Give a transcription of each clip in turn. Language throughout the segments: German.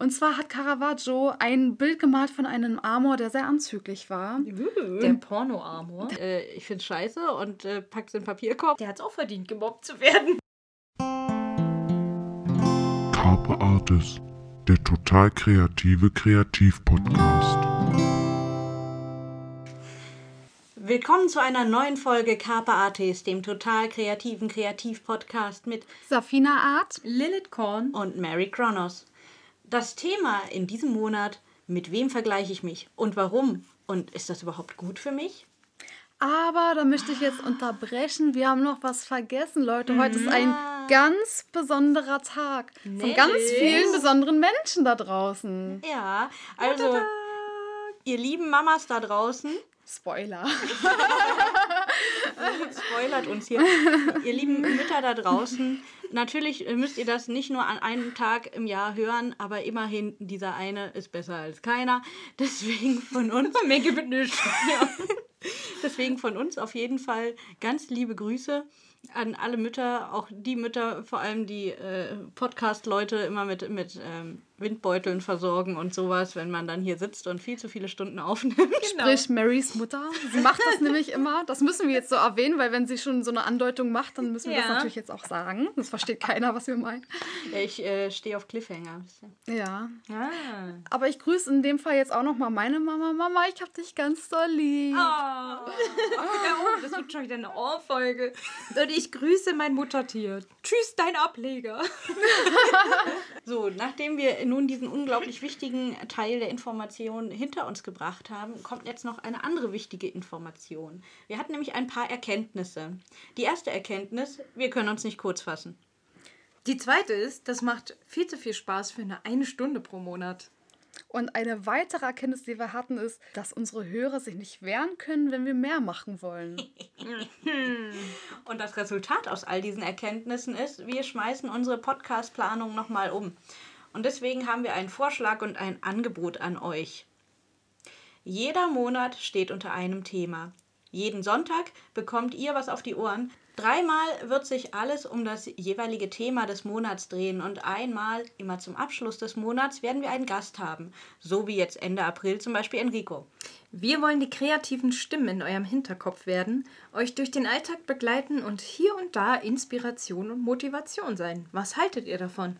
Und zwar hat Caravaggio ein Bild gemalt von einem Amor, der sehr anzüglich war. Der Porno-Amor. Äh, ich find's scheiße und äh, pack's in den Papierkorb. Der hat's auch verdient, gemobbt zu werden. Carpe Artis, der total kreative Kreativ-Podcast. Willkommen zu einer neuen Folge Carpe Artis, dem total kreativen Kreativ-Podcast mit Safina Art. Lilith Korn. und Mary Kronos. Das Thema in diesem Monat, mit wem vergleiche ich mich und warum? Und ist das überhaupt gut für mich? Aber da möchte ich jetzt unterbrechen. Wir haben noch was vergessen, Leute. Heute ist ein ganz besonderer Tag. Von ganz vielen besonderen Menschen da draußen. Ja, also ihr lieben Mamas da draußen, Spoiler. spoilert uns hier, ihr lieben Mütter da draußen, natürlich müsst ihr das nicht nur an einem Tag im Jahr hören, aber immerhin, dieser eine ist besser als keiner. Deswegen von uns, Mir gibt ja, deswegen von uns auf jeden Fall ganz liebe Grüße an alle Mütter, auch die Mütter, vor allem die äh, Podcast-Leute immer mit, mit ähm, Windbeuteln versorgen und sowas, wenn man dann hier sitzt und viel zu viele Stunden aufnimmt. Sprich Marys Mutter. Sie macht das nämlich immer. Das müssen wir jetzt so erwähnen, weil wenn sie schon so eine Andeutung macht, dann müssen wir das Ja. natürlich jetzt auch sagen. Das versteht keiner, was wir meinen. Ich äh, stehe auf Cliffhanger. Ja. Ah. Aber ich grüße in dem Fall jetzt auch nochmal meine Mama. Mama, ich hab dich ganz doll lieb. Ja, oh, das wird schon wieder eine Ohrfolge. Und ich grüße mein Muttertier. Tschüss, dein Ableger. So, nachdem wir nun diesen unglaublich wichtigen Teil der Information hinter uns gebracht haben, kommt jetzt noch eine andere wichtige Information. Wir hatten nämlich ein paar Erkenntnisse. Die erste Erkenntnis, wir können uns nicht kurz fassen. Die zweite ist, das macht viel zu viel Spaß für eine eine Stunde pro Monat. Und eine weitere Erkenntnis, die wir hatten, ist, dass unsere Hörer sich nicht wehren können, wenn wir mehr machen wollen. Und das Resultat aus all diesen Erkenntnissen ist, wir schmeißen unsere Podcast-Planung nochmal um. Und deswegen haben wir einen Vorschlag und ein Angebot an euch. Jeder Monat steht unter einem Thema. Jeden Sonntag bekommt ihr was auf die Ohren. Dreimal wird sich alles um das jeweilige Thema des Monats drehen und einmal, immer zum Abschluss des Monats, werden wir einen Gast haben. So wie jetzt Ende April zum Beispiel Enrico. Wir wollen die kreativen Stimmen in eurem Hinterkopf werden, euch durch den Alltag begleiten und hier und da Inspiration und Motivation sein. Was haltet ihr davon?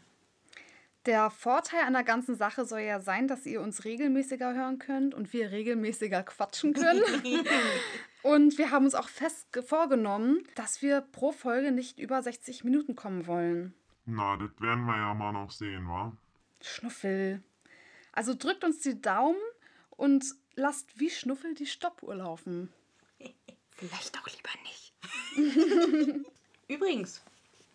Der Vorteil an der ganzen Sache soll ja sein, dass ihr uns regelmäßiger hören könnt und wir regelmäßiger quatschen können. und wir haben uns auch fest ge- vorgenommen, dass wir pro Folge nicht über 60 Minuten kommen wollen. Na, das werden wir ja mal noch sehen, wa? Schnuffel. Also drückt uns die Daumen und lasst wie Schnuffel die Stoppuhr laufen. Vielleicht auch lieber nicht. Übrigens,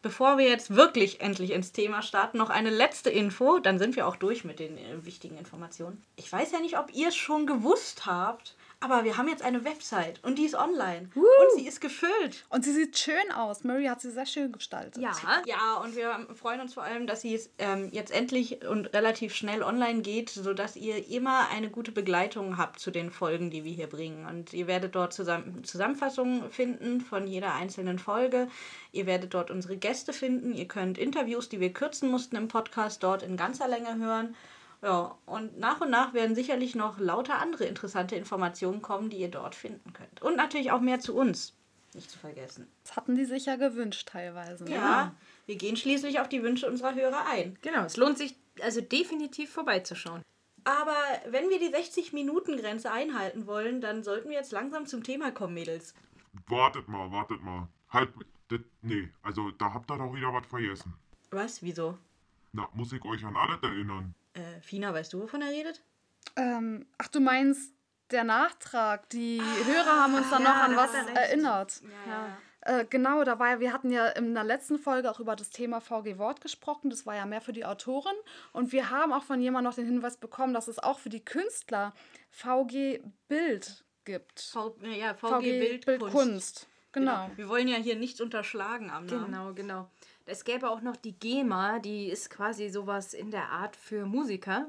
bevor wir jetzt wirklich endlich ins Thema starten, noch eine letzte Info, dann sind wir auch durch mit den äh, wichtigen Informationen. Ich weiß ja nicht, ob ihr es schon gewusst habt, aber wir haben jetzt eine Website und die ist online und sie ist gefüllt. Und sie sieht schön aus. Mary hat sie sehr schön gestaltet. Ja, Ja, und wir freuen uns vor allem, dass sie ähm, jetzt endlich und relativ schnell online geht, sodass ihr immer eine gute Begleitung habt zu den Folgen, die wir hier bringen. Und ihr werdet dort zusammen Zusammenfassungen finden von jeder einzelnen Folge. Ihr werdet dort unsere Gäste finden. Ihr könnt Interviews, die wir kürzen mussten im Podcast, dort in ganzer Länge hören. Ja, und nach und nach werden sicherlich noch lauter andere interessante Informationen kommen, die ihr dort finden könnt. Und natürlich auch mehr zu uns. Nicht zu vergessen. Das hatten die sich ja gewünscht teilweise. ne? Ja, wir gehen schließlich auf die Wünsche unserer Hörer ein. genau. Es lohnt sich also definitiv vorbeizuschauen. Aber wenn wir die 60-Minuten-Grenze einhalten wollen, dann sollten wir jetzt langsam zum Thema kommen, Mädels. Wartet mal, wartet mal. Halt, das, nee, also da habt ihr doch wieder was vergessen. Was? Wieso? Na, muss ich euch an alles erinnern. Äh, Fina, weißt du, wovon er redet? Ähm, ach, du meinst der Nachtrag. Die Hörer haben uns dann noch an was erinnert. Ja. Äh, genau, da war ja, wir hatten ja in der letzten Folge auch über das Thema VG Wort gesprochen. Das war ja mehr für die Autorin. Und wir haben auch von jemandem noch den Hinweis bekommen, dass es auch für die Künstler VG Bild gibt. V ja, VG, Bildkunst. Bildkunst. Genau. Wir wollen ja hier nichts unterschlagen am Namen. Genau, genau. Es gäbe auch noch die GEMA, die ist quasi sowas in der Art für Musiker.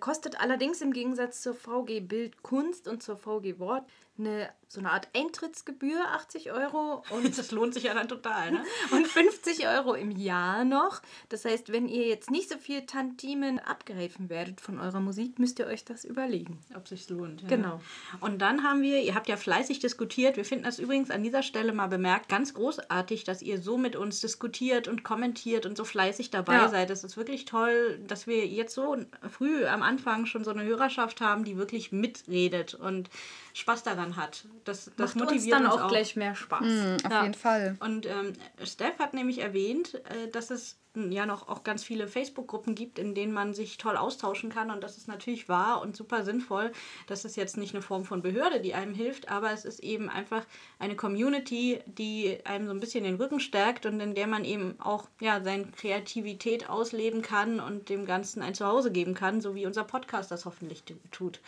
Kostet allerdings im Gegensatz zur VG Bildkunst und zur VG Wort eine, so eine Art Eintrittsgebühr, 80 Euro und Das lohnt sich ja dann total, ne? und 50 Euro im Jahr noch. Das heißt, wenn ihr jetzt nicht so viel Tantimen abgreifen werdet von eurer Musik, müsst ihr euch das überlegen. Ob sich lohnt. Ja. Genau. Und dann haben wir, ihr habt ja fleißig diskutiert. Wir finden das übrigens an dieser Stelle mal bemerkt, ganz großartig, dass ihr so mit uns diskutiert und kommentiert und so fleißig dabei Ja. seid. Es ist wirklich toll, dass wir jetzt so früh am Anfang schon so eine Hörerschaft haben, die wirklich mitredet und Spaß daran hat. Das, das Macht uns motiviert dann uns auch, gleich mehr Spaß. Mhm, auf Ja. jeden Fall. Und ähm, Steph hat nämlich erwähnt, äh, dass es mh, ja noch auch ganz viele Facebook-Gruppen gibt, in denen man sich toll austauschen kann. Und das ist natürlich wahr und super sinnvoll. Das ist jetzt nicht eine Form von Behörde, die einem hilft, aber es ist eben einfach eine Community, die einem so ein bisschen den Rücken stärkt und in der man eben auch ja, seine Kreativität ausleben kann und dem Ganzen ein Zuhause geben kann, so wie unser Podcast das hoffentlich tu- tut.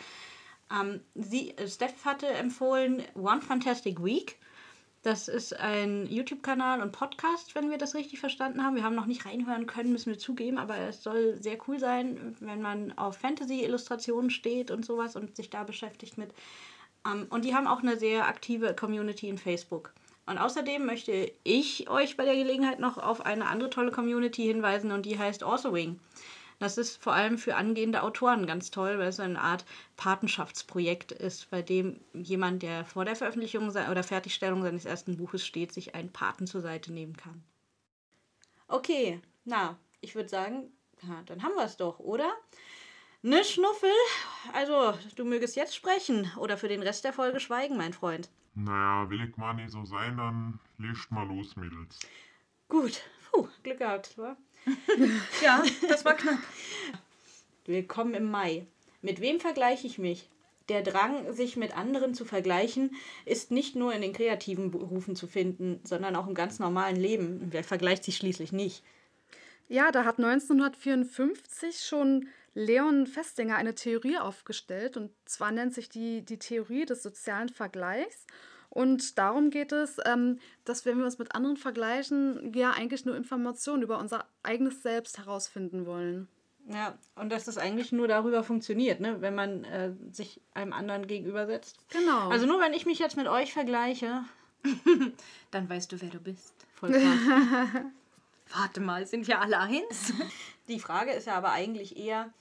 Ähm, sie, äh, Steph hatte empfohlen One Fantastic Week. Das ist ein YouTube-Kanal und Podcast, wenn wir das richtig verstanden haben. Wir haben noch nicht reinhören können, müssen wir zugeben, aber es soll sehr cool sein, wenn man auf Fantasy-Illustrationen steht und sowas und sich da beschäftigt mit. Ähm, und die haben auch eine sehr aktive Community in Facebook. Und außerdem möchte ich euch bei der Gelegenheit noch auf eine andere tolle Community hinweisen und die heißt Authoring. Das ist vor allem für angehende Autoren ganz toll, weil es eine Art Patenschaftsprojekt ist, bei dem jemand, der vor der Veröffentlichung oder Fertigstellung seines ersten Buches steht, sich einen Paten zur Seite nehmen kann. Okay, na, ich würde sagen, ja, dann haben wir es doch, oder? Ne Schnuffel? Also, du mögest jetzt sprechen oder für den Rest der Folge schweigen, mein Freund. Naja, will ich mal nicht so sein, dann lest mal los, Mädels. Gut, puh, Glück gehabt, wa? Ja, das war knapp. Willkommen im Mai. Mit wem vergleiche ich mich? Der Drang, sich mit anderen zu vergleichen, ist nicht nur in den kreativen Berufen zu finden, sondern auch im ganz normalen Leben. Wer vergleicht sich schließlich nicht? Ja, da hat 1954 schon Leon Festinger eine Theorie aufgestellt. Und zwar nennt sich die die Theorie des sozialen Vergleichs. Und darum geht es, ähm, dass wenn wir uns mit anderen vergleichen, wir eigentlich nur Informationen über unser eigenes Selbst herausfinden wollen. Ja, und dass das eigentlich nur darüber funktioniert, ne? wenn man äh, sich einem anderen gegenübersetzt. Genau. Also nur wenn ich mich jetzt mit euch vergleiche, Dann weißt du, wer du bist. voll. Warte mal, sind wir alle eins? Die Frage ist ja aber eigentlich eher,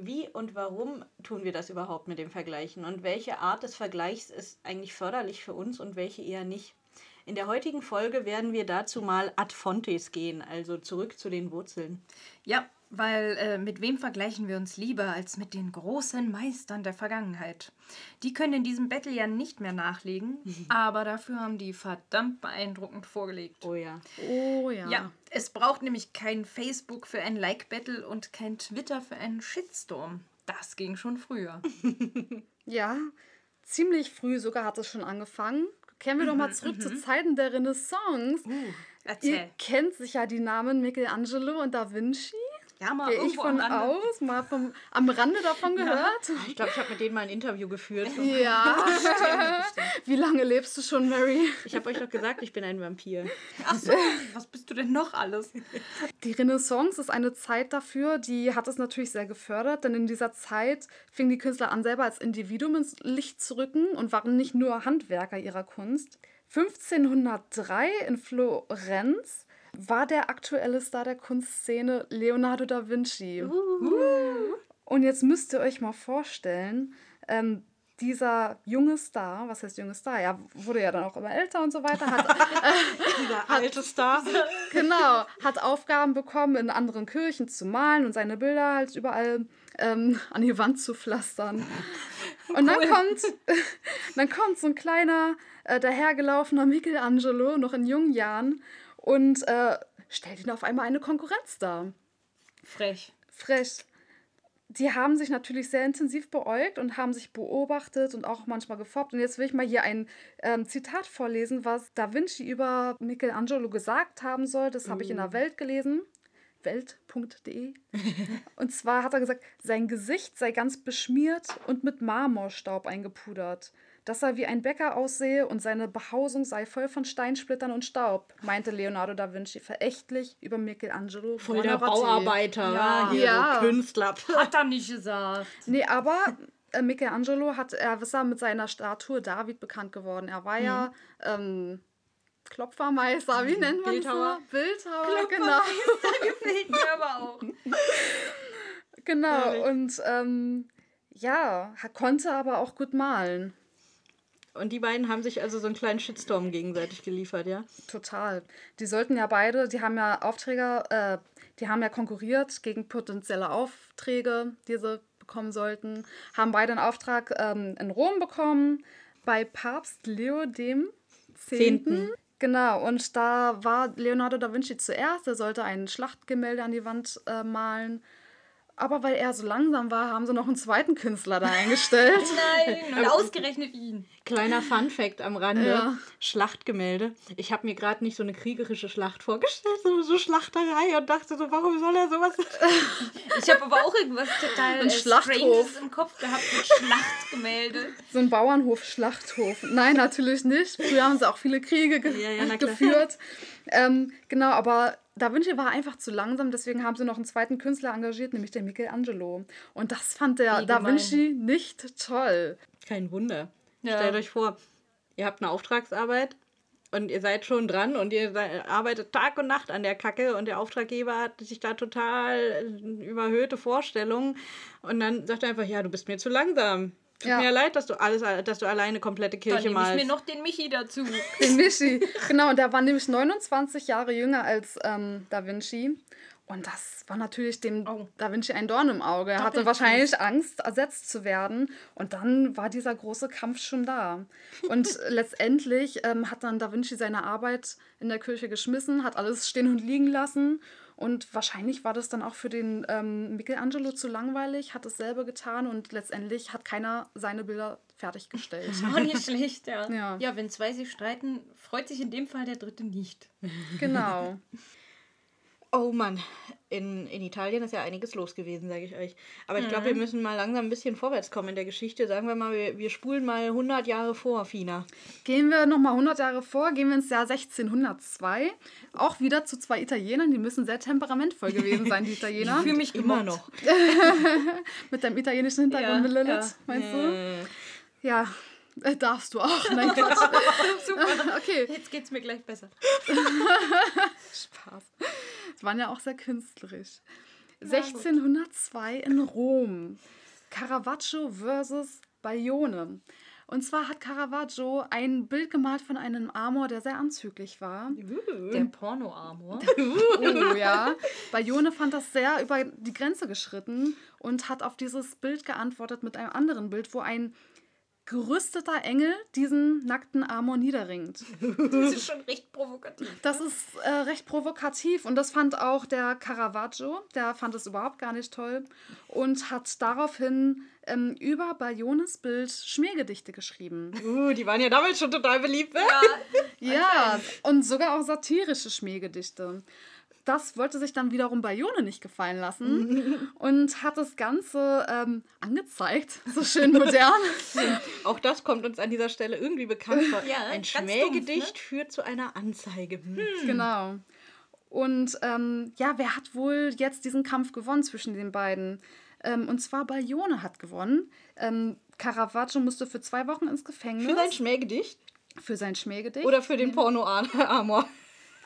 wie und warum tun wir das überhaupt mit dem Vergleichen und welche Art des Vergleichs ist eigentlich förderlich für uns und welche eher nicht. In der heutigen Folge werden wir dazu mal ad fontes gehen, also zurück zu den Wurzeln. Ja, weil äh, mit wem vergleichen wir uns lieber als mit den großen Meistern der Vergangenheit? Die können in diesem Battle ja nicht mehr nachlegen, aber dafür haben die verdammt beeindruckend vorgelegt. Oh ja. oh ja. Ja, es braucht nämlich kein Facebook für ein Like-Battle und kein Twitter für einen Shitstorm. Das ging schon früher. Ja, ziemlich früh sogar hat es schon angefangen. Kehren wir doch mal zurück zu Zeiten der Renaissance. Ihr Erzähl. kennt sicher die Namen Michelangelo und Da Vinci. Ja, mal Gehe ich irgendwo von am Rande. aus, mal vom, am Rande davon gehört. Ich glaube, ich habe mit denen mal ein Interview geführt. Ja. Wie lange lebst du schon, Mary? Ich habe euch doch gesagt, ich bin ein Vampir. Ach so, was bist du denn noch alles? Die Renaissance ist eine Zeit dafür, die hat es natürlich sehr gefördert, denn in dieser Zeit fingen die Künstler an, selber als Individuum ins Licht zu rücken und waren nicht nur Handwerker ihrer Kunst. 1503 in Florenz war der aktuelle Star der Kunstszene Leonardo da Vinci. Und jetzt müsst ihr euch mal vorstellen, ähm, dieser junge Star, was heißt junge Star? Ja, wurde ja dann auch immer älter und so weiter, hat Dieser alte Star. Genau, hat Aufgaben bekommen, in anderen Kirchen zu malen und seine Bilder halt überall ähm, an die Wand zu pflastern. Und dann kommt, dann kommt so ein kleiner, äh, dahergelaufener Michelangelo, noch in jungen Jahren, und äh, stellt ihn auf einmal eine Konkurrenz dar. Frech. Frech. Die haben sich natürlich sehr intensiv beäugt und haben sich beobachtet und auch manchmal gefoppt. Und jetzt will ich mal hier ein ähm, Zitat vorlesen, was Da Vinci über Michelangelo gesagt haben soll. Das habe ich in der Welt gelesen. Welt.de. und zwar hat er gesagt, sein Gesicht sei ganz beschmiert und mit Marmorstaub eingepudert. Dass er wie ein Bäcker aussehe und seine Behausung sei voll von Steinsplittern und Staub, meinte Leonardo da Vinci verächtlich über Michelangelo. Voll der. Bauarbeiter, Ja. hier Ja. Künstler. Hat er nicht gesagt. Nee, aber äh, Michelangelo hat, er ist ja mit seiner Statue David bekannt geworden. Er war ja ähm, Klopfermeister, wie nennt man Bildhauer. das? Bildhauer, genau. Gefällt mir aber auch. Genau, Herrlich. und ähm, ja, er konnte aber auch gut malen. Und die beiden haben sich also so einen kleinen Shitstorm gegenseitig geliefert, ja? Total. Die sollten ja beide, die haben ja Aufträge, äh, die haben ja konkurriert gegen potenzielle Aufträge, die sie bekommen sollten. Haben beide einen Auftrag ähm, in Rom bekommen, bei Papst Leo dem Zehnten. Genau, und da war Leonardo da Vinci zuerst. Er sollte ein Schlachtgemälde an die Wand äh, malen. Aber weil er so langsam war, haben sie noch einen zweiten Künstler da eingestellt. Nein, und ausgerechnet ihn. Kleiner Fun-Fact am Rande: Ja. Schlachtgemälde. Ich habe mir gerade nicht so eine kriegerische Schlacht vorgestellt, sondern so Schlachterei und dachte so, warum soll er sowas? Ich habe aber auch irgendwas total Ein äh, Schlachthof. Im Kopf gehabt mit Schlachtgemälde. So ein Bauernhof, Schlachthof. Nein, natürlich nicht. Früher haben sie auch viele Kriege ge Ja, ja, geführt. Ähm, genau, aber Da Vinci war einfach zu langsam, deswegen haben sie noch einen zweiten Künstler engagiert, nämlich den Michelangelo. Und das fand der Wie Da gemein. Vinci nicht toll. Kein Wunder. Ja. Stellt euch vor, ihr habt eine Auftragsarbeit und ihr seid schon dran und ihr arbeitet Tag und Nacht an der Kacke und der Auftraggeber hat sich da total äh, überhöhte Vorstellungen und dann sagt er einfach, ja, du bist mir zu langsam. Tut Ja. mir leid, dass du alles, dass du alleine komplette Dann Kirche nehme ich malst. mir noch den Michi dazu. Den Michi. genau, und der war nämlich 29 Jahre jünger als ähm, Da Vinci. Und das war natürlich dem Oh. Da Vinci ein Dorn im Auge. Er hatte wahrscheinlich Angst, ersetzt zu werden. Und dann war dieser große Kampf schon da. Und letztendlich ähm, hat dann Da Vinci seine Arbeit in der Kirche geschmissen, hat alles stehen und liegen lassen. Und wahrscheinlich war das dann auch für den ähm, Michelangelo zu langweilig, hat dasselbe getan und letztendlich hat keiner seine Bilder fertiggestellt. Auch nicht schlecht, ja. Ja. Ja, wenn zwei sich streiten, freut sich in dem Fall der dritte nicht. genau. Oh Mann, in, in Italien ist ja einiges los gewesen, sage ich euch. Aber ich glaube, wir müssen mal langsam ein bisschen vorwärts kommen in der Geschichte. Sagen wir mal, wir, wir spulen mal 100 Jahre vor, Fina. Gehen wir nochmal 100 Jahre vor, gehen wir ins Jahr 1602. Auch wieder zu zwei Italienern, die müssen sehr temperamentvoll gewesen sein, die Italiener. Ich fühle mich immer noch. Mit deinem italienischen Hintergrund, Ja, Lilith, ja. meinst du? Ja, äh, darfst du auch. Nein, Quatsch. Super. Okay, Jetzt geht's mir gleich besser. Spaß. Es waren ja auch sehr künstlerisch. 1602 in Rom. Caravaggio versus Bayone. Und zwar hat Caravaggio ein Bild gemalt von einem Amor, der sehr anzüglich war. Der Porno-Amor. Oh ja. Bayone fand das sehr über die Grenze geschritten und hat auf dieses Bild geantwortet mit einem anderen Bild, wo ein gerüsteter Engel diesen nackten Amor niederringt. Das ist schon recht provokativ. Das ist äh, recht provokativ und das fand auch der Caravaggio. Der fand es überhaupt gar nicht toll und hat daraufhin ähm, über Bayones Bild Schmähgedichte geschrieben. uh, die waren ja damals schon total beliebt. ne? Ja, Ja, und sogar auch satirische Schmähgedichte. Das wollte sich dann wiederum Bayone nicht gefallen lassen und hat das Ganze ähm, angezeigt, so schön modern. Auch das kommt uns an dieser Stelle irgendwie bekannt vor. Ja, Ein Schmähgedicht dumpf, ne? führt zu einer Anzeige. Hm. Genau. Und ähm, ja, wer hat wohl jetzt diesen Kampf gewonnen zwischen den beiden? Ähm, und zwar Bayone hat gewonnen. Ähm, Caravaggio musste für zwei Wochen ins Gefängnis Für sein Schmähgedicht für sein Schmähgedicht. oder für den Porno-Amor?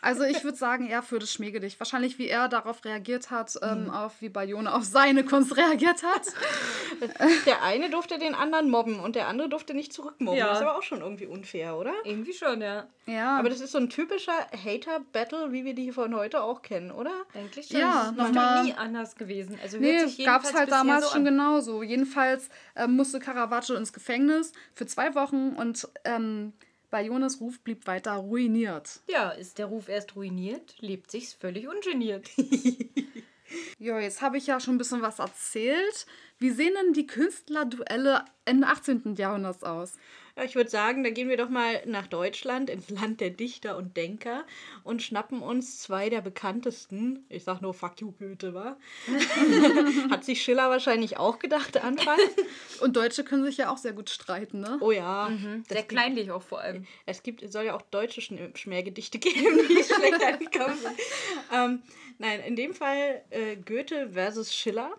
Also ich würde sagen eher für das Schmähgedicht. Wahrscheinlich wie er darauf reagiert hat, ähm, auf wie Bayone auf seine Kunst reagiert hat. Der eine durfte den anderen mobben und der andere durfte nicht zurückmobben. Ja. Das ist aber auch schon irgendwie unfair, oder? irgendwie schon, ja. Ja, Aber das ist so ein typischer Hater-Battle, wie wir die von heute auch kennen, oder? Eigentlich schon. Ja, das ist noch nochmal- nie anders gewesen. Also nee, gab es halt damals so schon genauso. Jedenfalls ähm, musste Caravaggio ins Gefängnis für zwei Wochen und ähm, Bayones Ruf blieb weiter ruiniert. Ja, ist der Ruf erst ruiniert, lebt sich's völlig ungeniert. Jo, jetzt habe ich ja schon ein bisschen was erzählt. Wie sehen denn die Künstlerduelle Ende 18. Jahrhunderts aus? Ja, ich würde sagen, da gehen wir doch mal nach Deutschland, ins Land der Dichter und Denker und schnappen uns zwei der bekanntesten. Ich sag nur Fuck you, Goethe, wa? Hat sich Schiller wahrscheinlich auch gedacht anfangs. Und Deutsche können sich ja auch sehr gut streiten, ne? Oh ja. Sehr kleinlich auch vor allem. Es gibt, es soll ja auch deutsche Schm- Schmähgedichte geben, die schlecht angekommen sind. Ähm, nein, in dem Fall äh, Goethe versus Schiller.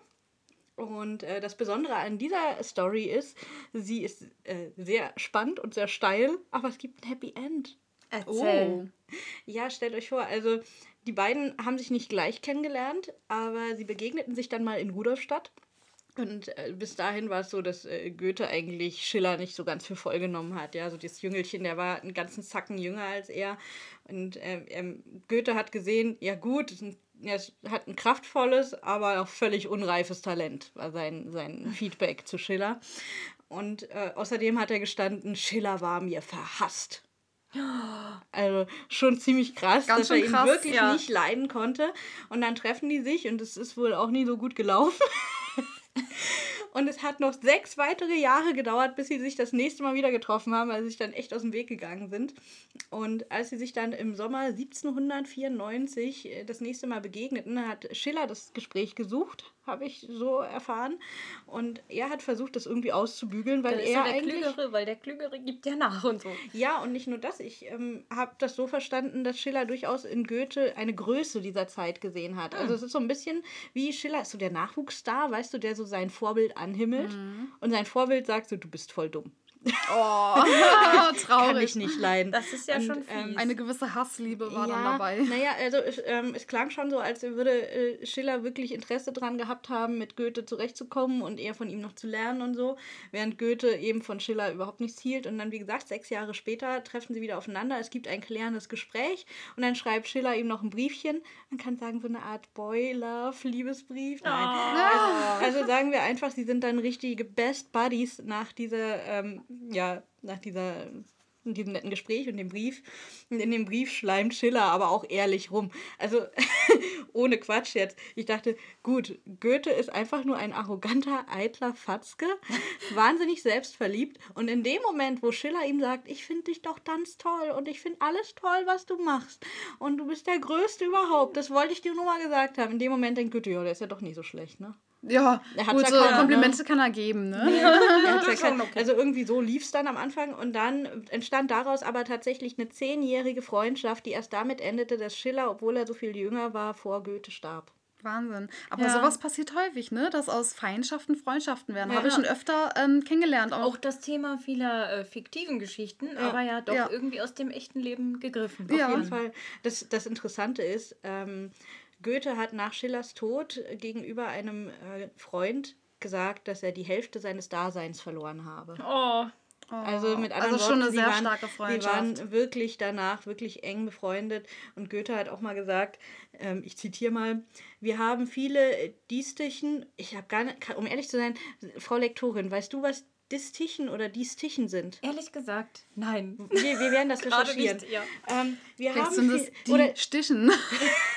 Und äh, das Besondere an dieser Story ist, sie ist äh, sehr spannend und sehr steil, aber es gibt ein Happy End. Erzähl. Ja, stellt euch vor, also die beiden haben sich nicht gleich kennengelernt, aber sie begegneten sich dann mal in Rudolstadt. Und äh, bis dahin war es so, dass äh, Goethe eigentlich Schiller nicht so ganz für voll genommen hat. Ja, so dieses Jüngelchen, der war einen ganzen Zacken jünger als er. Und ähm, ähm, Goethe hat gesehen, ja gut, ein- er hat ein kraftvolles, aber auch völlig unreifes Talent, war sein, sein Feedback zu Schiller. Und äh, außerdem hat er gestanden, Schiller war mir verhasst. Also schon ziemlich krass, Ganz dass er ihn krass, wirklich ja. nicht leiden konnte. Und dann treffen die sich und es ist wohl auch nie so gut gelaufen. Und es hat noch sechs weitere Jahre gedauert, bis sie sich das nächste Mal wieder getroffen haben, weil sie sich dann echt aus dem Weg gegangen sind. Und als sie sich dann im Sommer 1794 äh, das nächste Mal begegneten, hat Schiller das Gespräch gesucht, habe ich so erfahren. Und er hat versucht, das irgendwie auszubügeln, weil er er der eigentlich... Klügere, weil der Klügere gibt ja nach und so. Ja, und nicht nur das. Ich ähm, habe das so verstanden, dass Schiller durchaus in Goethe eine Größe dieser Zeit gesehen hat. Also es ist so ein bisschen wie Schiller ist so der Nachwuchsstar, weißt du, der so sein Vorbild anhimmelt. Und sein Vorbild sagt so, du bist voll dumm. Oh, Kann ich traurig. nicht leiden. Das ist ja Und, schon ähm, fies. Eine gewisse Hassliebe war dann ja, dabei. Naja, also es, ähm, es klang schon so, als würde äh, Schiller wirklich Interesse dran gehabt haben, mit Goethe zurechtzukommen und eher von ihm noch zu lernen und so, während Goethe eben von Schiller überhaupt nichts hielt. Und dann, wie gesagt, sechs Jahre später treffen sie wieder aufeinander. Es gibt ein klärendes Gespräch und dann schreibt Schiller ihm noch ein Briefchen. Man kann sagen, so eine Art Boy-Love-Liebesbrief. Nein. Also, also sagen wir einfach, sie sind dann richtige Best Buddies nach dieser, ähm, ja, nach dieser in diesem netten Gespräch und dem Brief. Und in dem Brief schleimt Schiller aber auch ehrlich rum. Also ohne Quatsch jetzt. Ich dachte, gut, Goethe ist einfach nur ein arroganter, eitler Fatzke, wahnsinnig selbstverliebt. Und in dem Moment, wo Schiller ihm sagt, ich finde dich doch ganz toll und ich finde alles toll, was du machst. Und du bist der Größte überhaupt. Das wollte ich dir nur mal gesagt haben. In dem Moment denkt Goethe, ja, der ist ja doch nicht so schlecht, ne? Ja, Er hat's gut, ja so keiner, Komplimente kann er geben, ne? Er hat's ja kein- okay. Also irgendwie so lief es dann am Anfang und dann entstand daraus aber tatsächlich eine zehnjährige Freundschaft, die erst damit endete, dass Schiller, obwohl er so viel jünger war, vor Goethe starb. Wahnsinn. Aber Ja. sowas passiert häufig, ne? Dass aus Feindschaften Freundschaften werden. Ja. Habe ich schon öfter ähm, kennengelernt. Auch, auch das Thema vieler äh, fiktiven Geschichten, aber ja doch Ja. irgendwie aus dem echten Leben gegriffen. Ja. Auf jeden Fall. Das, das Interessante ist, ähm, Goethe hat nach Schillers Tod gegenüber einem äh, Freund gesagt, dass er die Hälfte seines Daseins verloren habe. Oh, Also mit anderen also schon Worten, eine sie sehr waren, starke Freundschaft. waren wirklich danach wirklich eng befreundet. Und Goethe hat auch mal gesagt, ähm, ich zitiere mal, wir haben viele Distichen, ich habe gar nicht, um ehrlich zu sein, Frau Lektorin, weißt du, was Distichen oder Distichen sind? ehrlich gesagt, nein. Wir, wir werden das Gerade recherchieren. nicht, ja. ähm, wir Vielleicht haben sind es die oder, Stichen.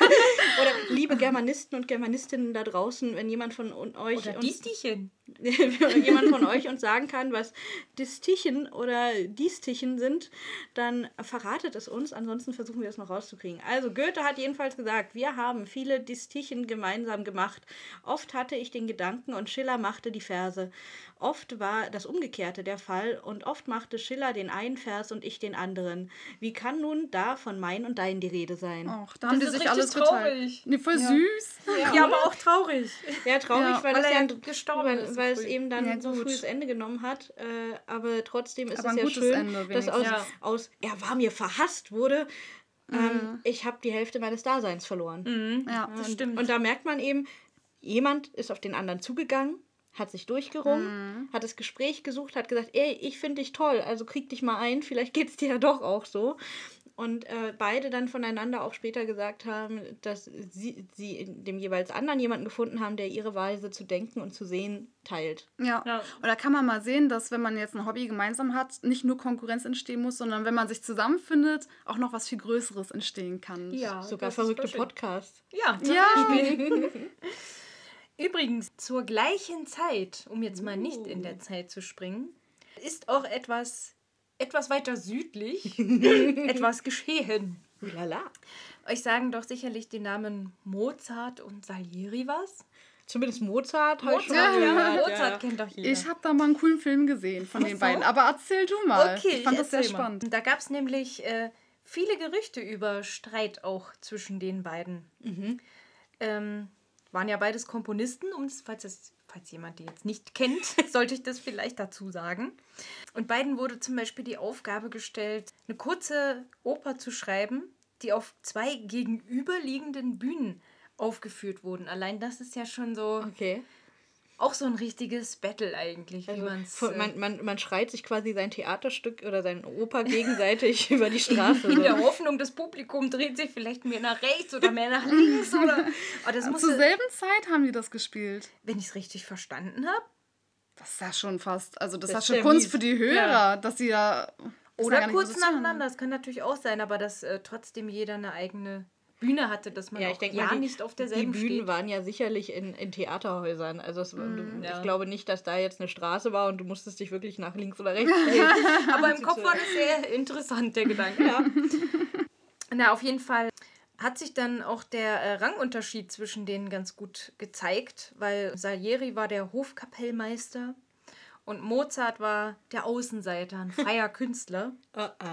oder liebe Germanisten und Germanistinnen da draußen, wenn jemand von euch Oder uns- die Stiechen. wenn jemand von euch uns sagen kann, was Distichen oder Distichen sind, dann verratet es uns. Ansonsten versuchen wir es noch rauszukriegen. Also Goethe hat jedenfalls gesagt, wir haben viele Distichen gemeinsam gemacht. Oft hatte ich den Gedanken und Schiller machte die Verse. Oft war das Umgekehrte der Fall und oft machte Schiller den einen Vers und ich den anderen. Wie kann nun da von mein und dein die Rede sein? Och, da haben die ist sich richtig alles traurig. geteilt. Nee, voll Ja. süß. Ja, aber auch traurig. Ja, traurig, Ja, weil, weil er ja ja gestorben ist so weil es früh. eben dann Ja, so frühes Ende genommen hat. Äh, aber trotzdem ist Aber es ein ja schön, Ende dass aus. Ja. aus er war mir verhasst wurde. Mhm. Ähm, ich habe die Hälfte meines Daseins verloren. Mhm. Ja. Das und, stimmt. Und da merkt man eben, jemand ist auf den anderen zugegangen, hat sich durchgerungen, Mhm. hat das Gespräch gesucht, hat gesagt, ey, ich finde dich toll, also krieg dich mal ein, vielleicht geht es dir ja doch auch so. Und äh, beide dann voneinander auch später gesagt haben, dass sie, sie in dem jeweils anderen jemanden gefunden haben, der ihre Weise zu denken und zu sehen teilt. Ja. Ja. Und da kann man mal sehen, dass wenn man jetzt ein Hobby gemeinsam hat, nicht nur Konkurrenz entstehen muss, sondern wenn man sich zusammenfindet, auch noch was viel Größeres entstehen kann. ja, Sogar verrückte. Podcasts. Ja, Ja. Übrigens, zur gleichen Zeit, um jetzt mal nicht in Uh. der Zeit zu springen, ist auch etwas, etwas weiter südlich etwas geschehen. Lala. Euch sagen doch sicherlich die Namen Mozart und Salieri was? Zumindest Mozart habe ich schon Mozart, mal gehört. Mozart ja. kennt doch jeder. Ich habe da mal einen coolen Film gesehen von den beiden. Aber erzähl du mal. Okay, ich fand das sehr mal. spannend. Da gab es nämlich äh, viele Gerüchte über Streit auch zwischen den beiden. Mhm. Ähm, waren ja beides Komponisten, um falls, es, Falls jemand die jetzt nicht kennt, sollte ich das vielleicht dazu sagen. Und beiden wurde zum Beispiel die Aufgabe gestellt, eine kurze Oper zu schreiben, die auf zwei gegenüberliegenden Bühnen aufgeführt wurden. Allein das ist ja schon so Okay. Auch so ein richtiges Battle eigentlich, wie Also, man's, von- äh, man, man, man schreit sich quasi sein Theaterstück oder sein Oper gegenseitig über die Straße. in der So. Hoffnung, das Publikum dreht sich vielleicht mehr nach rechts oder mehr nach links oder. Aber das muss, Zur selben Zeit haben die das gespielt. wenn ich es richtig verstanden habe. Das ist ja schon fast, also das, Das ist ja schon Kunst mies. für die Hörer, Ja. dass sie da. Oder kurz nacheinander, das kann natürlich auch sein, aber dass äh, trotzdem jeder eine eigene Bühne hatte, dass man Ja, ich denke ja die, nicht auf die derselben Bühnen steht. waren ja sicherlich in, in Theaterhäusern. Also es, Mm, ich ja. glaube nicht, dass da jetzt eine Straße war und du musstest dich wirklich nach links oder rechts drehen. Aber im Kopf war das sehr interessant, der Gedanke. Ja. Na, auf jeden Fall hat sich dann auch der äh, Rangunterschied zwischen denen ganz gut gezeigt, weil Salieri war der Hofkapellmeister und Mozart war der Außenseiter, ein freier Künstler. Ah, ah.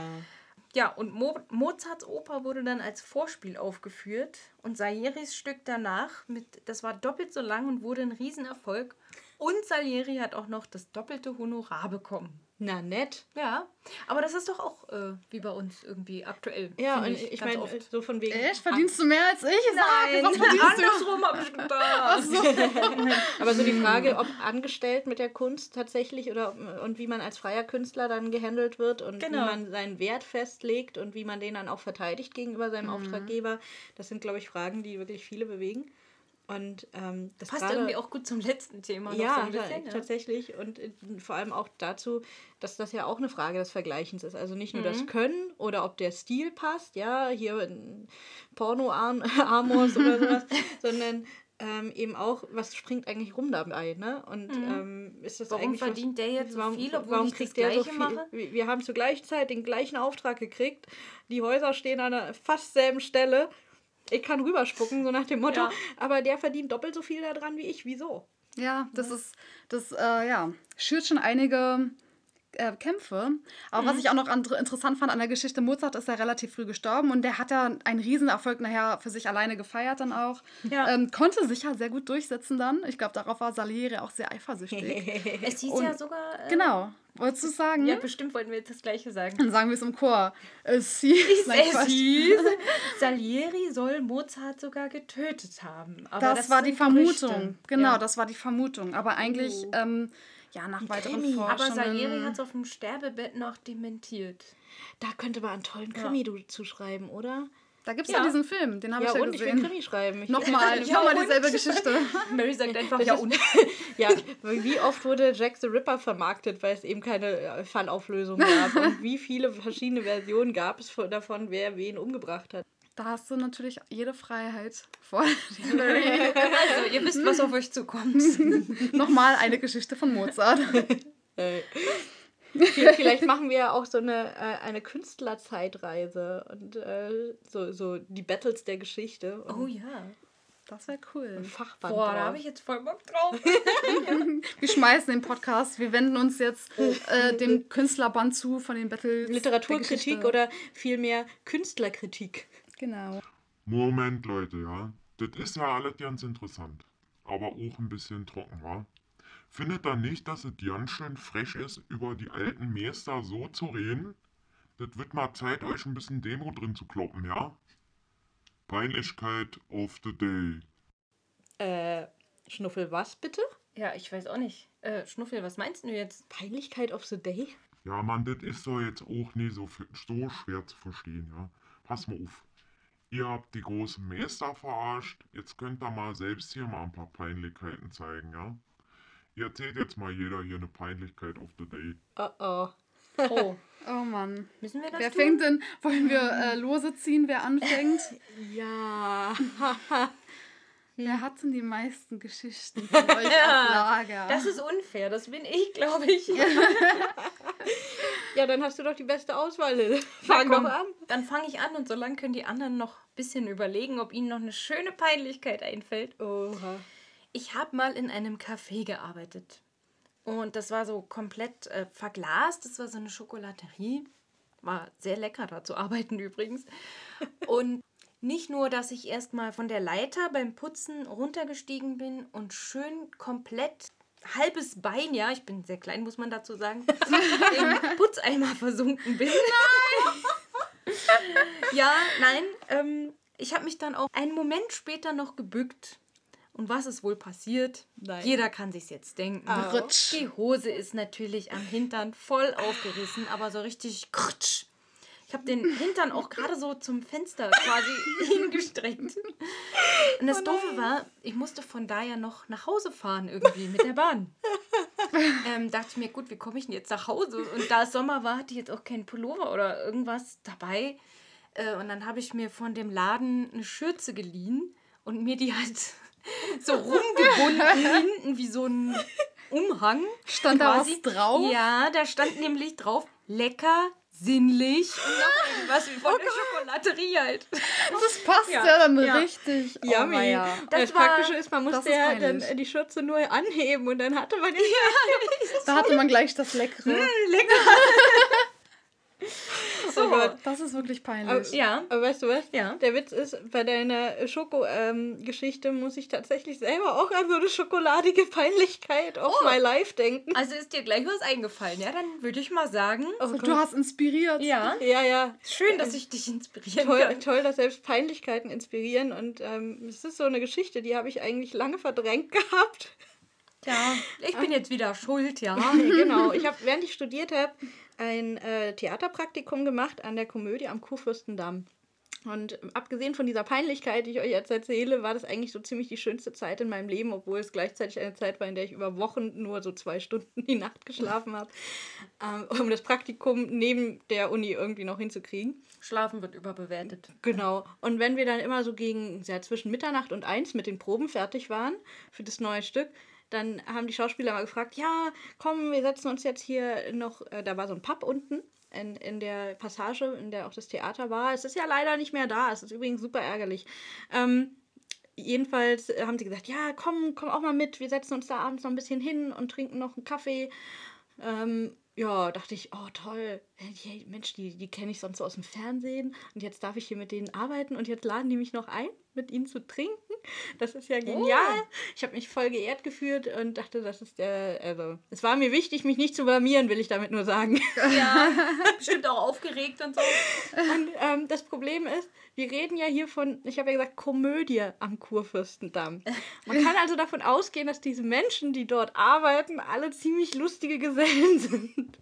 Ja, und Mo Mozarts Oper wurde dann als Vorspiel aufgeführt und Salieris Stück danach, mit, das war doppelt so lang und wurde ein Riesenerfolg. Und Salieri hat auch noch das doppelte Honorar bekommen. Na nett. Ja, aber das ist doch auch äh, wie bei uns irgendwie aktuell. Ja, und ich, ganz meine, oft. so von wegen. Echt? Verdienst du mehr als ich? Nein, Sag, was verdienst du? andersrum habe ich gedacht. Aber so die Frage, ob angestellt mit der Kunst tatsächlich oder und wie man als freier Künstler dann gehandelt wird und Genau. wie man seinen Wert festlegt und wie man den dann auch verteidigt gegenüber seinem Mhm. Auftraggeber, das sind, glaube ich, Fragen, die wirklich viele bewegen. Und ähm, das Passt gerade- irgendwie auch gut zum letzten Thema. so Ja, ein bisschen, ta- tatsächlich. Und äh, vor allem auch dazu, dass das ja auch eine Frage des Vergleichens ist. Also nicht nur Mhm. das Können oder ob der Stil passt, ja, hier ein Porno-Amos oder sowas, sondern ähm, eben auch, was springt eigentlich rum dabei, ne? Und ähm, ist das Mhm. Warum eigentlich was- verdient der jetzt so warum, viel, obwohl warum ich das kriegt der so Gleiche viel? mache? Wir wir haben zur gleichen Zeit den gleichen Auftrag gekriegt. Die Häuser stehen an der fast selben Stelle. Ich kann rüberspucken, so nach dem Motto. Ja. Aber der verdient doppelt so viel daran wie ich. Wieso? Ja, das ist, das, äh, ja, schürt schon einige äh, Kämpfe. Aber Mhm. was ich auch noch an, interessant fand an der Geschichte, Mozart ist ja relativ früh gestorben und der hat ja einen Riesenerfolg nachher für sich alleine gefeiert dann auch. Ja. Ähm, konnte sich ja sehr gut durchsetzen dann. Ich glaube, darauf war Salieri auch sehr eifersüchtig. Es hieß Und- ja sogar. Äh, genau. Wolltest du sagen? Ja, bestimmt wollten wir jetzt das Gleiche sagen. Dann sagen wir es im Chor. Es hieß, Nein, Es hieß, Salieri soll Mozart sogar getötet haben. Aber das, war die Vermutung. Gerüchte. Genau, Ja. das war die Vermutung. Aber eigentlich, Oh. ähm, ja, nach weiteren Krimi. Forschungen. Aber Salieri hat es auf dem Sterbebett noch dementiert. Da könnte man einen tollen Krimi du zuschreiben, oder? Da gibt es Ja. ja. diesen Film, den habe Ja, ich ja und ich will gesehen. Krimi schreiben. Ich Nochmal, Ja, nochmal dieselbe Geschichte. Mary sagt einfach ja und. Ja, wie oft wurde Jack the Ripper vermarktet, weil es eben keine äh, Fallauflösung gab? Und wie viele verschiedene Versionen gab es von- davon, wer wen umgebracht hat? Da hast du natürlich jede Freiheit vor. Also, ihr wisst, was auf euch zukommt. Nochmal eine Geschichte von Mozart. Vi- Vielleicht machen wir ja auch so eine, äh, eine Künstlerzeitreise und äh, so, so die Battles der Geschichte. Und Oh ja. Das wäre cool. ein Fachband. Boah, da drauf. habe ich jetzt voll Bock drauf. Wir schmeißen den Podcast. Wir wenden uns jetzt äh, dem Künstlerband zu von den Battles. der Literaturkritik oder vielmehr Künstlerkritik. Genau. Moment, Leute, ja. Das ist ja alles ganz interessant. Aber auch ein bisschen trocken, wa? Findet ihr nicht, dass es ganz schön frech ist, über die alten Meister so zu reden? Das wird mal Zeit, euch ein bisschen Demo drin zu kloppen, ja? Peinlichkeit of the day. Äh, Schnuffel, was bitte? Ja, ich weiß auch nicht. Äh, Schnuffel, was meinst du jetzt? Peinlichkeit of the Day? Ja, Mann, das ist doch jetzt auch nie so, so schwer zu verstehen, ja? Pass mal auf. Ihr habt die großen Meister verarscht. Jetzt könnt ihr mal selbst hier mal ein paar Peinlichkeiten zeigen, ja? Ihr erzählt jetzt mal jeder hier eine Peinlichkeit of the day. Oh oh. Oh, Oh Mann. müssen wir das Wer tun? fängt denn? Wollen wir äh, lose ziehen, wer anfängt? Ja. Wer hat denn die meisten Geschichten von euch Ja, auf Lager? Das ist unfair, das bin ich, glaube ich. Ja, dann hast du doch die beste Auswahl. Fang doch an. Dann fange ich an und solange können die anderen noch ein bisschen überlegen, ob ihnen noch eine schöne Peinlichkeit einfällt. Oha. Ich habe mal in einem Café gearbeitet. Und das war so komplett äh, verglast. Das war so eine Schokolaterie. War sehr lecker da zu arbeiten übrigens. Und nicht nur, dass ich erstmal von der Leiter beim Putzen runtergestiegen bin und schön komplett halbes Bein, ja, ich bin sehr klein, muss man dazu sagen, im Putzeimer versunken bin. Nein! ja, nein, ähm, ich habe mich dann auch einen Moment später noch gebückt. Und was ist wohl passiert? Nein. Jeder kann sich's jetzt denken. Rutsch. Die Hose ist natürlich am Hintern voll aufgerissen, aber so richtig krutsch. Ich habe den Hintern auch gerade so zum Fenster quasi hingestreckt. Und das Doofe war, ich musste von da ja noch nach Hause fahren irgendwie mit der Bahn. ähm, dachte ich mir, gut, wie komme ich denn jetzt nach Hause? Und da es Sommer war, hatte ich jetzt auch keinen Pullover oder irgendwas dabei. Äh, und dann habe ich mir von dem Laden eine Schürze geliehen und mir die halt so rumgebunden hinten wie so ein Umhang. Stand da was drauf? Ja, da stand nämlich drauf, lecker, sinnlich und noch irgendwas wie von der Schokolaterie halt. Das passt ja, Ja. dann Ja. richtig. Oh, Yummy. weia. Das, Das war- Praktische ist, man das musste ist ja dann die Schürze nur anheben und dann hatte man die Da hatte man gleich das Leckere. lecker. So, Gott. Das ist wirklich peinlich. ja. Aber weißt du was? Ja. Der Witz ist, bei deiner Schoko-Geschichte muss ich tatsächlich selber auch an so eine schokoladige Peinlichkeit of Oh. my life denken. Also ist dir gleich was eingefallen, ja? Dann würde ich mal sagen, Oh Du Gott. hast inspiriert. ja. ja, ja. Schön, dass ich dich inspirieren Toll, kann. toll, dass selbst Peinlichkeiten inspirieren. Und ähm, es ist so eine Geschichte, die habe ich eigentlich lange verdrängt gehabt. Ja, ich bin jetzt wieder schuld, ja. genau. Ich habe, während ich studiert habe, ein äh, Theaterpraktikum gemacht an der Komödie am Kurfürstendamm. Und abgesehen von dieser Peinlichkeit, die ich euch jetzt erzähle, war das eigentlich so ziemlich die schönste Zeit in meinem Leben, obwohl es gleichzeitig eine Zeit war, in der ich über Wochen nur so zwei Stunden die Nacht geschlafen habe, ähm, um das Praktikum neben der Uni irgendwie noch hinzukriegen. Schlafen wird überbewertet. Genau. Und wenn wir dann immer so gegen ja, zwischen Mitternacht und eins mit den Proben fertig waren für das neue Stück, dann haben die Schauspieler mal gefragt, ja, komm, wir setzen uns jetzt hier noch, äh, da war so ein Pub unten in, in der Passage, in der auch das Theater war. Es ist ja leider nicht mehr da, es ist übrigens super ärgerlich. Ähm, jedenfalls äh, haben sie gesagt, ja, komm, komm auch mal mit, wir setzen uns da abends noch ein bisschen hin und trinken noch einen Kaffee. Ähm, ja, dachte ich, oh toll, hey, Mensch, die, die kenne ich sonst so aus dem Fernsehen und jetzt darf ich hier mit denen arbeiten und jetzt laden die mich noch ein, mit ihnen zu trinken. Das ist ja genial. Ich habe mich voll geehrt gefühlt und dachte, das ist der, also, es war mir wichtig, mich nicht zu blamieren, will ich damit nur sagen. Ja, bestimmt auch aufgeregt und so. Und ähm, das Problem ist, wir reden ja hier von, ich habe ja gesagt, Komödie am Kurfürstendamm. Man kann also davon ausgehen, dass diese Menschen, die dort arbeiten, alle ziemlich lustige Gesellen sind.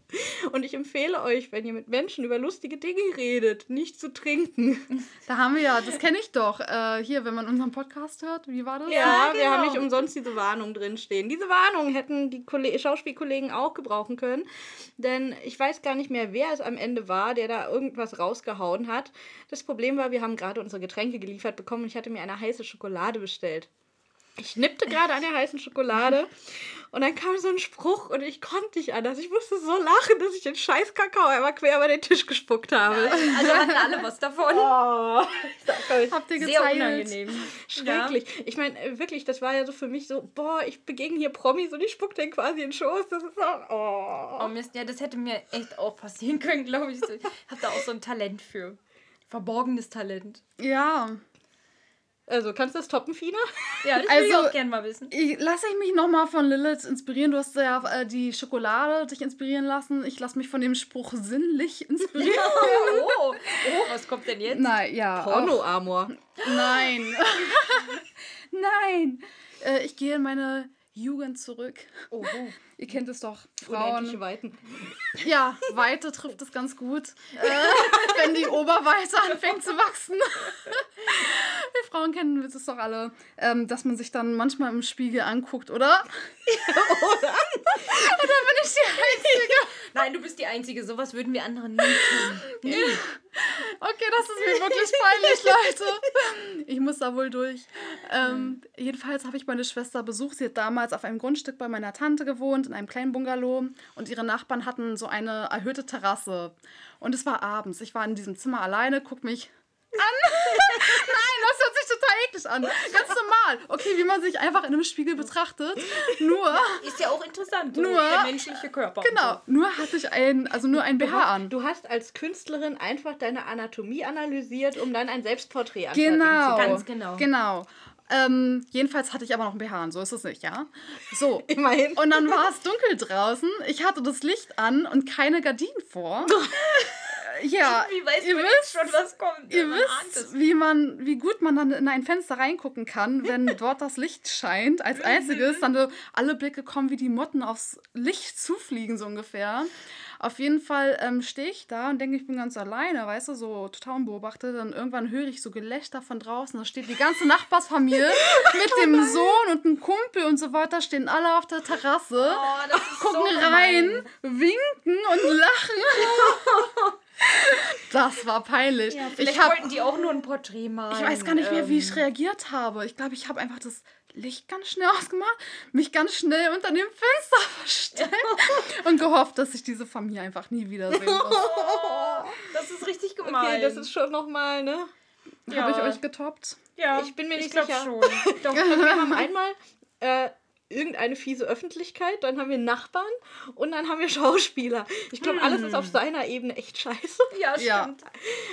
Und ich empfehle euch, wenn ihr mit Menschen über lustige Dinge redet, nicht zu trinken. Da haben wir ja, das kenne ich doch. Äh, hier, wenn man unseren Podcast hört, wie war das? Ja, wir haben genau. nicht umsonst diese Warnung drinstehen. Diese Warnung hätten die Kolle Schauspielkollegen auch gebrauchen können. Denn ich weiß gar nicht mehr, wer es am Ende war, der da irgendwas rausgehauen hat. Das Problem war, wir haben gerade unsere Getränke geliefert bekommen und ich hatte mir eine heiße Schokolade bestellt. Ich nippte gerade an der heißen Schokolade und dann kam so ein Spruch und ich konnte nicht anders. Ich musste so lachen, dass ich den scheiß Kakao einmal quer über den Tisch gespuckt habe. Also hatten alle was davon. Oh, ich. Habt ihr Sehr geteilt? unangenehm. Schrecklich. Ich meine, wirklich, das war ja so für mich so, boah, ich begegne hier Promis und ich spuck den quasi in den Schoß. Das ist so, oh. Oh Mist, ja, das hätte mir echt auch passieren können, glaube ich. Ich habe da auch so ein Talent für. Verborgenes Talent. Ja. Also, kannst du das toppen, Fina? Ja, das würde ich Also- auch gerne mal wissen. Ich, lasse ich mich nochmal von Lilith inspirieren. Du hast ja äh, die Schokolade dich inspirieren lassen. Ich lasse mich von dem Spruch sinnlich inspirieren. Oh, oh, was kommt denn jetzt? Nein, ja. Porno-Amor. Nein. Nein. Äh, ich gehe in meine Jugend zurück. Oh, Ihr kennt es doch. Frauen. Unendliche Weiten. Ja, Weite trifft es ganz gut. Äh, wenn die Oberweite anfängt zu wachsen. Wir Frauen kennen es doch alle, ähm, dass man sich dann manchmal im Spiegel anguckt, oder? oder? Oder bin ich die Einzige? Nein, du bist die Einzige. Sowas würden wir anderen nie tun. Nie. Okay, das ist mir wirklich peinlich, Leute. Ich muss da wohl durch. Ähm, jedenfalls habe ich meine Schwester besucht. Sie hat damals auf einem Grundstück bei meiner Tante gewohnt, in einem kleinen Bungalow. Und ihre Nachbarn hatten so eine erhöhte Terrasse. Und es war abends. Ich war in diesem Zimmer alleine, guck mich an. Nein, das hört sich total eklig an. Ganz normal. Okay, wie man sich einfach in einem Spiegel betrachtet. Nur, Ist ja auch interessant. so Nur- der menschliche Körper. genau, nur hatte ich ein, also nur ein BH an. Du hast als Künstlerin einfach deine Anatomie analysiert, um dann ein Selbstporträt anfertigen Genau. Ganz genau. Genau. Ähm, jedenfalls hatte ich aber noch ein BH an, so ist es nicht, ja? So. Immerhin. Und dann war es dunkel draußen. Ich hatte das Licht an und keine Gardinen vor. Äh, ja, Wie weiß ihr wisst, schon, was kommt? ihr wisst, wie man, wie gut man dann in ein Fenster reingucken kann, wenn dort das Licht scheint. Als einziges dann so alle Blicke kommen wie die Motten aufs Licht zufliegen so ungefähr. Auf jeden Fall ähm, stehe ich da und denke, ich bin ganz alleine, weißt du, so total unbeobachtet. Dann irgendwann höre ich so Gelächter von draußen. Da steht die ganze Nachbarsfamilie mit dem Sohn und einem Kumpel und so weiter, stehen alle auf der Terrasse, Oh, gucken so rein, winken und lachen. Das war peinlich. Ja, vielleicht ich hab, wollten die auch nur ein Porträt malen. ich weiß gar nicht mehr, wie ich reagiert habe. Ich glaube, ich habe einfach das Licht ganz schnell ausgemacht, mich ganz schnell unter dem Fenster versteckt und gehofft, dass ich diese Familie einfach nie wiedersehen muss. Das ist richtig gemein. Okay, das ist schon nochmal, ne? ja. Habe ich euch getoppt? Ja, Ich bin mir nicht glaub sicher. schon. Doch. Wir haben einmal äh, irgendeine fiese Öffentlichkeit, dann haben wir Nachbarn und dann haben wir Schauspieler. Ich glaube, alles ist auf seiner Ebene echt scheiße. Ja, Ja. stimmt.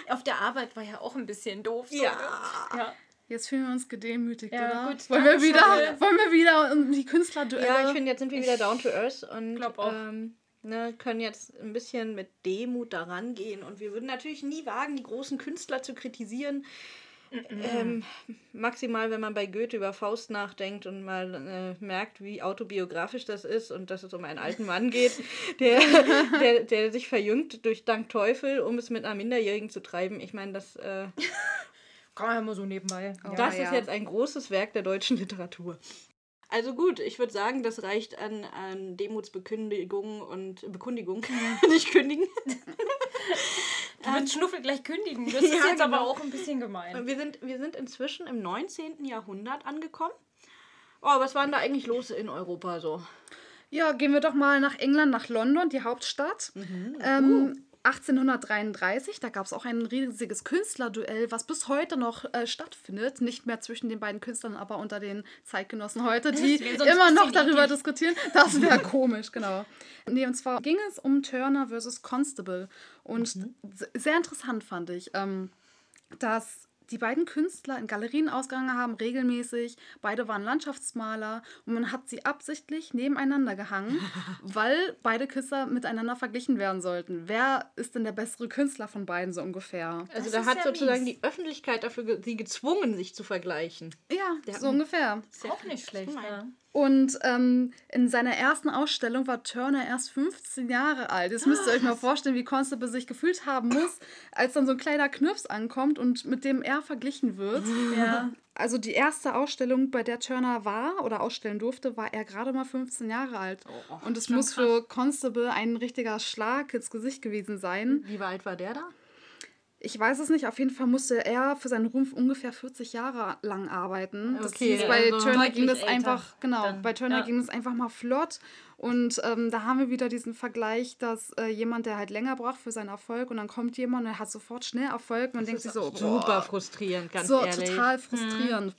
Auf der Arbeit war ja auch ein bisschen doof. So, Ja. ne? ja. Jetzt fühlen wir uns gedemütigt, Ja, oder? gut, wollen, wir wieder, wollen wir wieder um die Künstlerduelle? Ja, ich finde, jetzt sind wir wieder down to earth und. Ähm, ne, können jetzt ein bisschen mit Demut daran gehen. Und wir würden natürlich nie wagen, die großen Künstler zu kritisieren. Ähm, maximal, wenn man bei Goethe über Faust nachdenkt und mal äh, merkt, wie autobiografisch das ist und dass es um einen alten Mann geht, der, der, der sich verjüngt durch Dank Teufel, um es mit einer Minderjährigen zu treiben. Ich meine, das, äh, Kann man ja mal so nebenbei. Oh. das ja. ist jetzt ein großes Werk der deutschen Literatur. Also gut, ich würde sagen, das reicht an, an Demutsbekündigung und Bekundigung. Nicht kündigen. Du willst Schnuffel gleich kündigen. Das ist Ja, jetzt aber genau. auch ein bisschen gemein. Wir sind, wir sind inzwischen im 19. Jahrhundert angekommen. Oh, was war denn da eigentlich los in Europa so? Ja, gehen wir doch mal nach England, nach London, die Hauptstadt. Ähm, 1833, da gab es auch ein riesiges Künstlerduell, was bis heute noch äh, stattfindet. Nicht mehr zwischen den beiden Künstlern, aber unter den Zeitgenossen heute, die immer noch darüber eklig. diskutieren. Das wäre komisch, genau. Nee, und zwar ging es um Turner versus Constable. Und Mhm. se- sehr interessant fand ich, ähm, dass die beiden Künstler in Galerien ausgegangen haben, regelmäßig. Beide waren Landschaftsmaler und man hat sie absichtlich nebeneinander gehangen, weil beide Künstler miteinander verglichen werden sollten. Wer ist denn der bessere Künstler von beiden so ungefähr? Also Das da ist hat ja sozusagen mies. die Öffentlichkeit dafür ge sie gezwungen, sich zu vergleichen. Ja, so ungefähr. auch nicht schlecht. gemein. Ja. Und ähm, in seiner ersten Ausstellung war Turner erst 15 Jahre alt. Jetzt müsst ihr euch mal vorstellen, wie Constable sich gefühlt haben muss, als dann so ein kleiner Knirps ankommt und mit dem er verglichen wird. Ja. Also die erste Ausstellung, bei der Turner war oder ausstellen durfte, war er gerade mal 15 Jahre alt. und es muss für Constable ein richtiger Schlag ins Gesicht gewesen sein. Wie alt war der da? Ich weiß es nicht, auf jeden Fall musste er für seinen Rumpf ungefähr 40 Jahre lang arbeiten. Das Okay, hieß, bei also Turner ging das älter einfach, genau, dann, bei Turner ja. ging das einfach mal flott. Und ähm, da haben wir wieder diesen Vergleich, dass äh, jemand, der halt länger braucht für seinen Erfolg und dann kommt jemand und er hat sofort schnell Erfolg und man denkt sich so, Super boah, frustrierend, ganz so ehrlich. total frustrierend.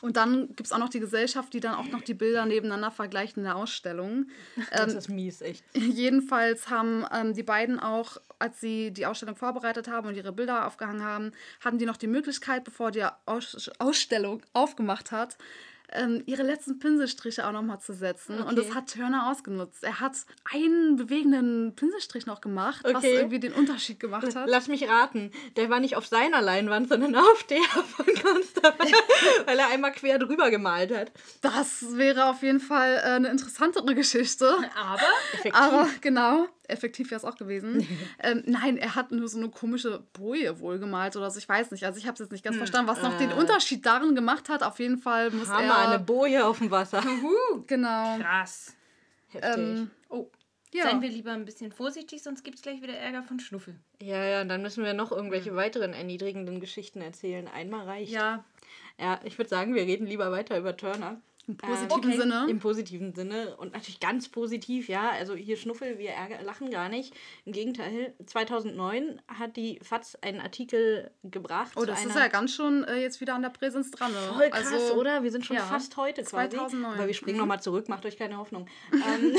Und dann gibt es auch noch die Gesellschaft, die dann auch noch die Bilder nebeneinander vergleicht in der Ausstellung. Das ist mies, echt. Jedenfalls haben ähm, die beiden auch, als sie die Ausstellung vorbereitet haben und ihre Bilder aufgehangen haben, hatten die noch die Möglichkeit, bevor die Aus Ausstellung aufgemacht hat, ähm, ihre letzten Pinselstriche auch nochmal zu setzen. Und das Okay. hat Turner ausgenutzt. Er hat einen bewegenden Pinselstrich noch gemacht, was Okay. irgendwie den Unterschied gemacht hat. Lass mich raten, der war nicht auf seiner Leinwand, sondern auf der von Constable, weil er einmal quer drüber gemalt hat. Das wäre auf jeden Fall äh, eine interessantere Geschichte. Aber Aber genau, effektiv wäre es auch gewesen. ähm, nein, er hat nur so eine komische Boje wohl gemalt oder so. Ich weiß nicht. Also ich habe es jetzt nicht ganz verstanden, was noch den Unterschied darin gemacht hat. Auf jeden Fall muss Hammer, er... eine Boje auf dem Wasser. Genau. krass. Heftig. Ähm, Oh, ja. seien wir lieber ein bisschen vorsichtig, sonst gibt es gleich wieder Ärger von Schnuffel. ja, ja, dann müssen wir noch irgendwelche weiteren erniedrigenden Geschichten erzählen. Einmal reicht. Ja, Ja, ich würde sagen, wir reden lieber weiter über Turner. Im positiven okay. Sinne. Im positiven Sinne und natürlich ganz positiv, ja. Also hier Schnuffel, wir ärger, lachen gar nicht. Im Gegenteil, 2009 hat die FAZ einen Artikel gebracht. Oh, das ist ja ganz schon äh, jetzt wieder an der Präsenz dran. ne? Voll krass, also, oder? Wir sind schon ja, fast heute quasi. 2009. Aber wir springen Mhm. nochmal zurück, macht euch keine Hoffnung. ähm,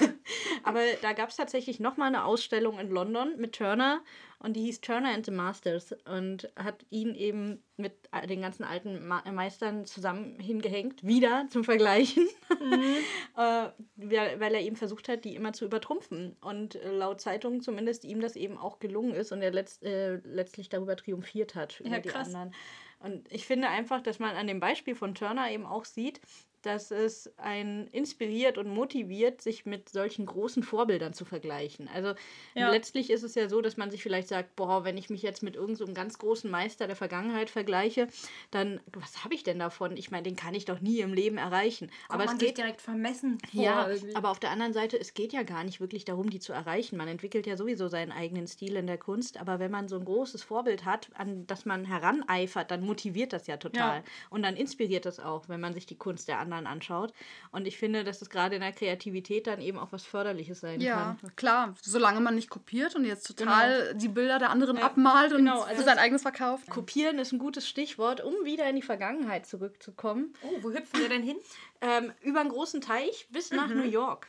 aber da gab es tatsächlich nochmal eine Ausstellung in London mit Turner und die hieß Turner and the Masters und hat ihn eben mit den ganzen alten Ma Meistern zusammen hingehängt, wieder zum Vergleichen, äh, weil er eben versucht hat, die immer zu übertrumpfen. Und äh, laut Zeitung zumindest ihm das eben auch gelungen ist und er letzt, äh, letztlich darüber triumphiert hat über Ja, die anderen. Und ich finde einfach, dass man an dem Beispiel von Turner eben auch sieht, dass es einen inspiriert und motiviert, sich mit solchen großen Vorbildern zu vergleichen. Also Ja. letztlich ist es ja so, dass man sich vielleicht sagt, boah, wenn ich mich jetzt mit irgendeinem so ganz großen Meister der Vergangenheit vergleiche, dann was habe ich denn davon? Ich meine, den kann ich doch nie im Leben erreichen. Aber Aber es geht direkt vermessen vor ja, irgendwie. aber auf der anderen Seite, es geht ja gar nicht wirklich darum, die zu erreichen. Man entwickelt ja sowieso seinen eigenen Stil in der Kunst, aber wenn man so ein großes Vorbild hat, an das man heraneifert, dann motiviert das ja total. Ja. Und dann inspiriert das auch, wenn man sich die Kunst der anderen anschaut. Und ich finde, dass es gerade in der Kreativität dann eben auch was Förderliches sein Ja, kann. klar. Solange man nicht kopiert und jetzt total die Bilder der anderen abmalt und genau, also für sein eigenes verkauft. Kopieren ist ein gutes Stichwort, um wieder in die Vergangenheit zurückzukommen. oh, wo hüpfen wir denn hin? Ähm, über einen großen Teich bis nach New York.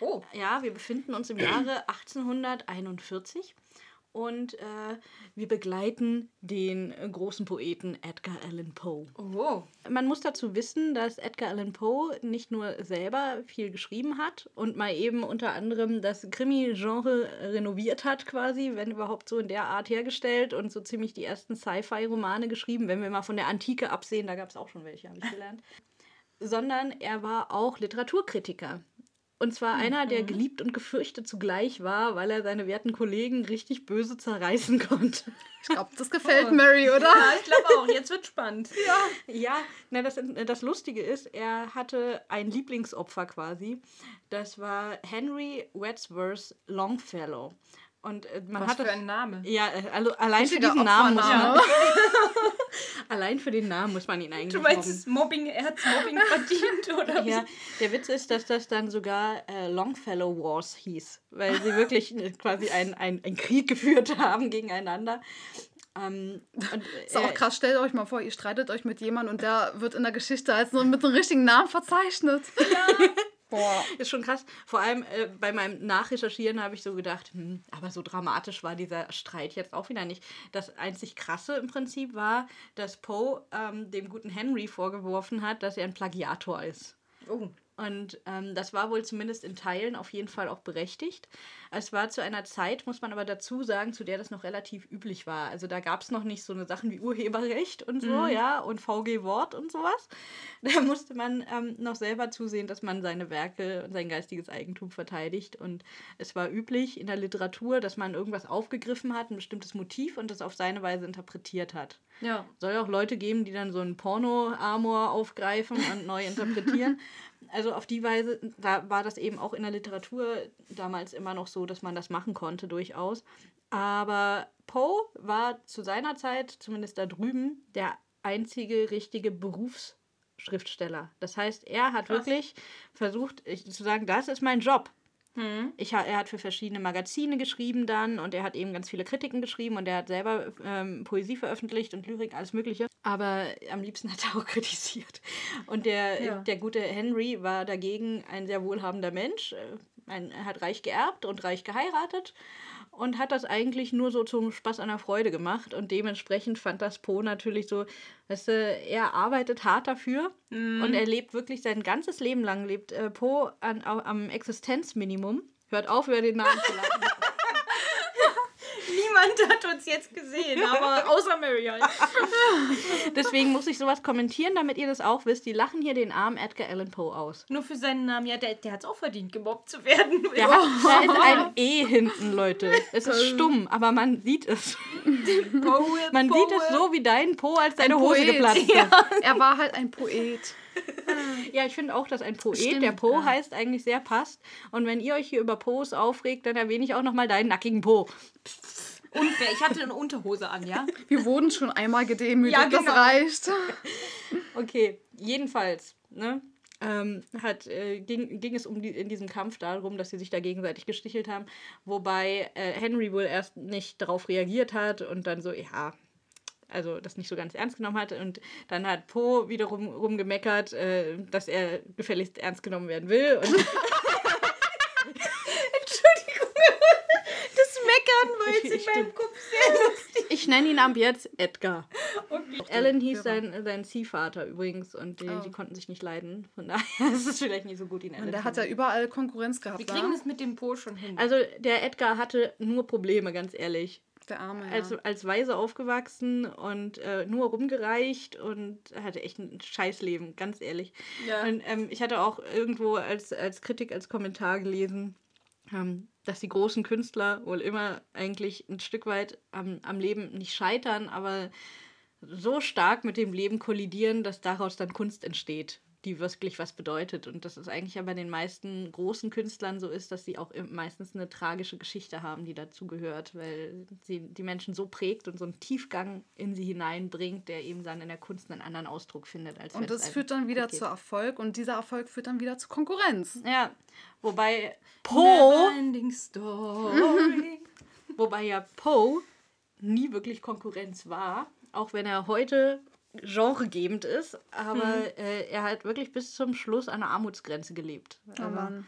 Oh, Ja, wir befinden uns im Jahre 1841 und äh, wir begleiten den äh, großen Poeten Edgar Allan Poe. oh. Man muss dazu wissen, dass Edgar Allan Poe nicht nur selber viel geschrieben hat und mal eben unter anderem das Krimi-Genre renoviert hat, quasi, wenn überhaupt so in der Art hergestellt und so ziemlich die ersten Sci-Fi-Romane geschrieben, wenn wir mal von der Antike absehen, da gab es auch schon welche, habe ich gelernt. Sondern er war auch Literaturkritiker. Und zwar einer, der geliebt und gefürchtet zugleich war, weil er seine werten Kollegen richtig böse zerreißen konnte. Ich glaube, das gefällt Mary, oder? Ja, ich glaube auch. Jetzt wird spannend. Ja, na, das, das Lustige ist, er hatte ein Lieblingsopfer quasi. Das war Henry Wadsworth Longfellow. Und äh, man Was hat für ein Name. ja, äh, also allein für diesen Namen muss man, allein für den Namen muss man ihn eigentlich Du meinst, es Mobbing, er hat Mobbing verdient, oder? Ja, der Witz ist, dass das dann sogar äh, Longfellow Wars hieß, weil sie wirklich äh, quasi einen ein Krieg geführt haben gegeneinander. Ähm, und, Ist auch äh, krass, stellt euch mal vor, ihr streitet euch mit jemandem und der wird in der Geschichte als nur mit einem richtigen Namen verzeichnet. Boah. Ist schon krass. Vor allem äh, bei meinem Nachrecherchieren habe ich so gedacht, hm, aber so dramatisch war dieser Streit jetzt auch wieder nicht. Das einzig Krasse im Prinzip war, dass Poe ähm, dem guten Henry vorgeworfen hat, dass er ein Plagiator ist. Oh. Und ähm, das war wohl zumindest in Teilen auf jeden Fall auch berechtigt. Es war zu einer Zeit, muss man aber dazu sagen, zu der das noch relativ üblich war. Also da gab es noch nicht so eine Sachen wie Urheberrecht und so, ja, und VG Wort und sowas. Da musste man ähm, noch selber zusehen, dass man seine Werke und sein geistiges Eigentum verteidigt. Und es war üblich in der Literatur, dass man irgendwas aufgegriffen hat, ein bestimmtes Motiv und das auf seine Weise interpretiert hat Ja. soll auch Leute geben, die dann so einen Porno-Amor aufgreifen und neu interpretieren. Also auf die Weise, da war das eben auch in der Literatur damals immer noch so, dass man das machen konnte, durchaus. Aber Poe war zu seiner Zeit, zumindest da drüben, der einzige richtige Berufsschriftsteller. Das heißt, er hat wirklich versucht ich, zu sagen, das ist mein Job. Ich, ha- er hat für verschiedene Magazine geschrieben dann und er hat eben ganz viele Kritiken geschrieben und er hat selber ähm, Poesie veröffentlicht und Lyrik, alles Mögliche. Aber am liebsten hat er auch kritisiert. Und der, Ja. der gute Henry war dagegen ein sehr wohlhabender Mensch. äh, Ein, er hat reich geerbt und reich geheiratet und hat das eigentlich nur so zum Spaß an der Freude gemacht. Und dementsprechend fand das Poe natürlich so, weißt du, er arbeitet hart dafür und er lebt wirklich sein ganzes Leben lang, lebt äh, Poe an, am Existenzminimum. Hört auf, über den Namen zu lachen. Niemand hat uns jetzt gesehen, aber außer Mary halt. Deswegen muss ich sowas kommentieren, damit ihr das auch wisst. Die lachen hier den armen Edgar Allan Poe aus. Nur für seinen Namen, ja, der, der hat es auch verdient, gemobbt zu werden. Der hat, da ist ein E hinten, Leute. Es ist stumm, aber man sieht es. Poe, Man Poe. sieht es so wie dein Po, als deine Ein Hose geplatzt ist. Er war halt ein Poet. Ja, ich finde auch, dass ein Poet, Stimmt, der Po ja. heißt, eigentlich sehr passt. Und wenn ihr euch hier über Po's aufregt, dann erwähne ich auch nochmal deinen nackigen Po. Unfair, ich hatte eine Unterhose an, ja? Wir wurden schon einmal gedemütigt, Ja, genau. das reicht. Okay, jedenfalls, ne? ähm, hat, äh, ging, ging es um die, in diesem Kampf darum, dass sie sich da gegenseitig gestichelt haben, wobei äh, Henry wohl erst nicht darauf reagiert hat und dann so, ja, also das nicht so ganz ernst genommen hat. Und dann hat Poe wiederum rumgemeckert, äh, dass er gefälligst ernst genommen werden will. Und Meckern, weil es in Ich- meinem Kopf sehr lustig ich nenne ihn ab jetzt Edgar. okay. Alan hieß sein, sein Ziehvater übrigens und die, Oh. die konnten sich nicht leiden. Von daher ist es vielleicht nicht so gut, ihn Alan Und der hat ja nennen. überall Konkurrenz gehabt. Wir kriegen es mit dem Po schon hin. Also der Edgar hatte nur Probleme, ganz ehrlich. Der Arme. Ja. Als, als Waise aufgewachsen und äh, nur rumgereicht und hatte echt ein Scheißleben, ganz ehrlich. Ja. Und, ähm, ich hatte auch irgendwo als, als Kritik, als Kommentar gelesen, ähm, dass die großen Künstler wohl immer eigentlich ein Stück weit am, am Leben nicht scheitern, aber so stark mit dem Leben kollidieren, dass daraus dann Kunst entsteht, die wirklich was bedeutet. Und dass es eigentlich ja bei den meisten großen Künstlern so ist, dass sie auch meistens eine tragische Geschichte haben, die dazugehört, weil sie die Menschen so prägt und so einen Tiefgang in sie hineinbringt, der eben dann in der Kunst einen anderen Ausdruck findet. Als und das führt dann wieder geht. zu Erfolg und dieser Erfolg führt dann wieder zu Konkurrenz. Ja, wobei Poe, wobei ja Poe nie wirklich Konkurrenz war, auch wenn er heute genregebend ist, aber äh, er hat wirklich bis zum Schluss an der Armutsgrenze gelebt. Oh Mann.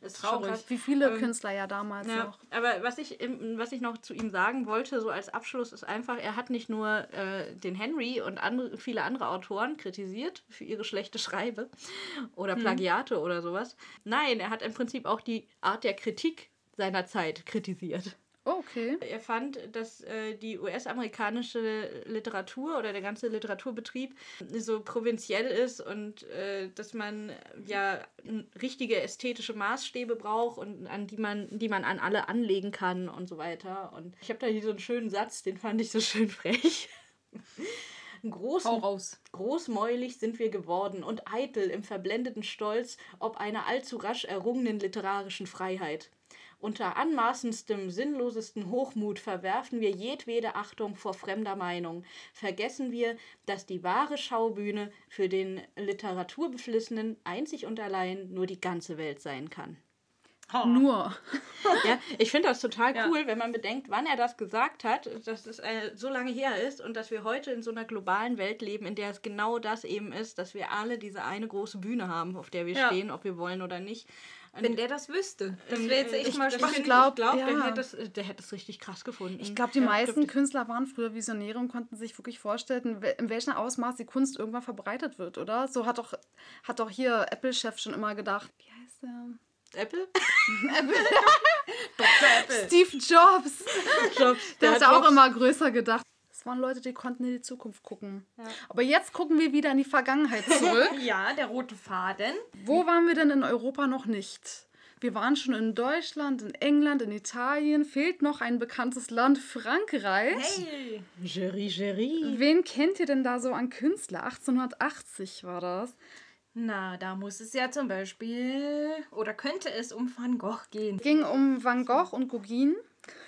ist Traurig. schon krass. Wie viele Ähm, Künstler ja damals Ja, noch. aber was ich, was ich noch zu ihm sagen wollte, so als Abschluss, ist einfach, er hat nicht nur äh, den Henry und andere, viele andere Autoren kritisiert für ihre schlechte Schreibe oder Plagiate oder sowas. Nein, er hat im Prinzip auch die Art der Kritik seiner Zeit kritisiert. Oh, okay. Er fand, dass äh, die US-amerikanische Literatur oder der ganze Literaturbetrieb so provinziell ist und äh, dass man ja richtige ästhetische Maßstäbe braucht und an die man, die man an alle anlegen kann und so weiter. Und ich habe da hier so einen schönen Satz, den fand ich so schön frech. Groß. Großmäulig sind wir geworden und eitel im verblendeten Stolz ob einer allzu rasch errungenen literarischen Freiheit. Unter anmaßendstem, sinnlosesten Hochmut verwerfen wir jedwede Achtung vor fremder Meinung. Vergessen wir, dass die wahre Schaubühne für den Literaturbeflissenen einzig und allein nur die ganze Welt sein kann. Nur. Ja, ich finde das total Ja. cool, wenn man bedenkt, wann er das gesagt hat, dass es äh, so lange her ist und dass wir heute in so einer globalen Welt leben, in der es genau das eben ist, dass wir alle diese eine große Bühne haben, auf der wir Ja. stehen, ob wir wollen oder nicht. Und Wenn der das wüsste. Das wäre jetzt echt ich, mal spannend. ich glaub, glaube, der, ja. hätte das- der hätte es richtig krass gefunden. Ich glaube, die Ja, meisten glaub, Künstler waren früher Visionäre und konnten sich wirklich vorstellen, in wel- in welchem Ausmaß die Kunst irgendwann verbreitet wird, oder? So hat doch, hat doch hier Apple-Chef schon immer gedacht. Wie heißt der? Apple? Steve Jobs. Jobs. Der hat hat auch Jobs- immer größer gedacht. Waren Leute, die konnten in die Zukunft gucken. Aber jetzt gucken wir wieder in die Vergangenheit zurück. Ja, der rote Faden. Wo waren wir denn in Europa noch nicht? Wir waren schon in Deutschland, in England, in Italien. Fehlt noch ein bekanntes Land, Frankreich. Hey. Jerry, Jerry. Wen kennt ihr denn da so an Künstler? 1880 war das. Na, da muss es ja zum Beispiel, oder könnte es um Van Gogh gehen. Ging um Van Gogh und Gauguin.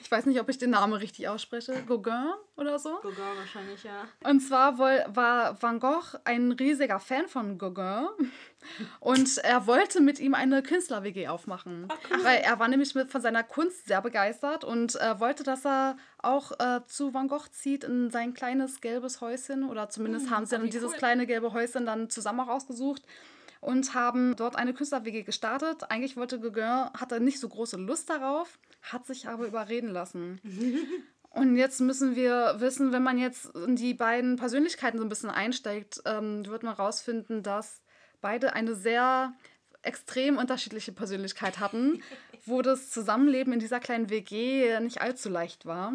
Ich weiß nicht, ob ich den Namen richtig ausspreche. Gauguin oder so. Gauguin wahrscheinlich, ja. Und zwar war Van Gogh ein riesiger Fan von Gauguin und er wollte mit ihm eine Künstler-WG aufmachen. Weil er war nämlich mit, von seiner Kunst sehr begeistert und äh, wollte, dass er auch äh, zu Van Gogh zieht in sein kleines gelbes Häuschen oder zumindest haben sie dann dieses cool. kleine gelbe Häuschen dann zusammen auch ausgesucht und haben dort eine Künstler-WG gestartet. Eigentlich wollte Gauguin, hatte nicht so große Lust darauf, hat sich aber überreden lassen. Und jetzt müssen wir wissen, wenn man jetzt in die beiden Persönlichkeiten so ein bisschen einsteigt, ähm, wird man rausfinden, dass beide eine sehr extrem unterschiedliche Persönlichkeit hatten, wo das Zusammenleben in dieser kleinen WG nicht allzu leicht war.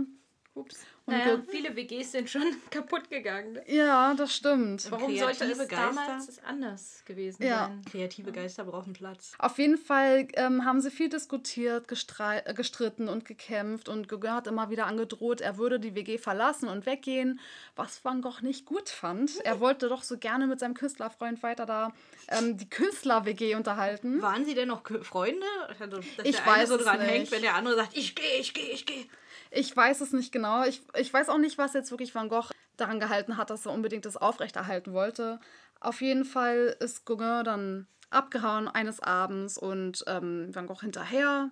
Ups. Und Naja, viele WGs sind schon kaputt gegangen. Ja, das stimmt. Warum sollte es Geister? damals anders gewesen Ja. sein? Kreative Geister brauchen Platz. Auf jeden Fall ähm, haben sie viel diskutiert, äh, gestritten und gekämpft und Gauguin hat immer wieder angedroht, er würde die WG verlassen und weggehen, was Van Gogh nicht gut fand. Er wollte doch so gerne mit seinem Künstlerfreund weiter da ähm, die Künstler-WG unterhalten. Waren sie denn noch Freunde? Also, dass Ich der eine weiß so es dran nicht. hängt, wenn der andere sagt, ich gehe, ich gehe, ich gehe. Ich weiß es nicht genau. Ich, ich weiß auch nicht, was jetzt wirklich Van Gogh daran gehalten hat, dass er unbedingt das aufrechterhalten wollte. Auf jeden Fall ist Gauguin dann abgehauen eines Abends und ähm, Van Gogh hinterher,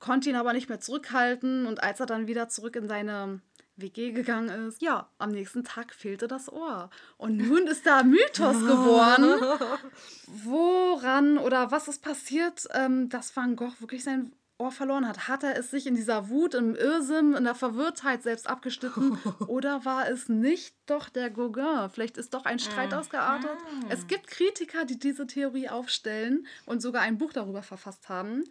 konnte ihn aber nicht mehr zurückhalten und als er dann wieder zurück in seine WG gegangen ist, ja, am nächsten Tag fehlte das Ohr. Und nun ist da Mythos geworden, woran oder was ist passiert, ähm, dass Van Gogh wirklich sein Ohr verloren hat. Hat er es sich in dieser Wut, im Irrsinn, in der Verwirrtheit selbst abgeschnitten? oder war es nicht doch der Gauguin? Vielleicht ist doch ein Streit ausgeartet. Es gibt Kritiker, die diese Theorie aufstellen und sogar ein Buch darüber verfasst haben.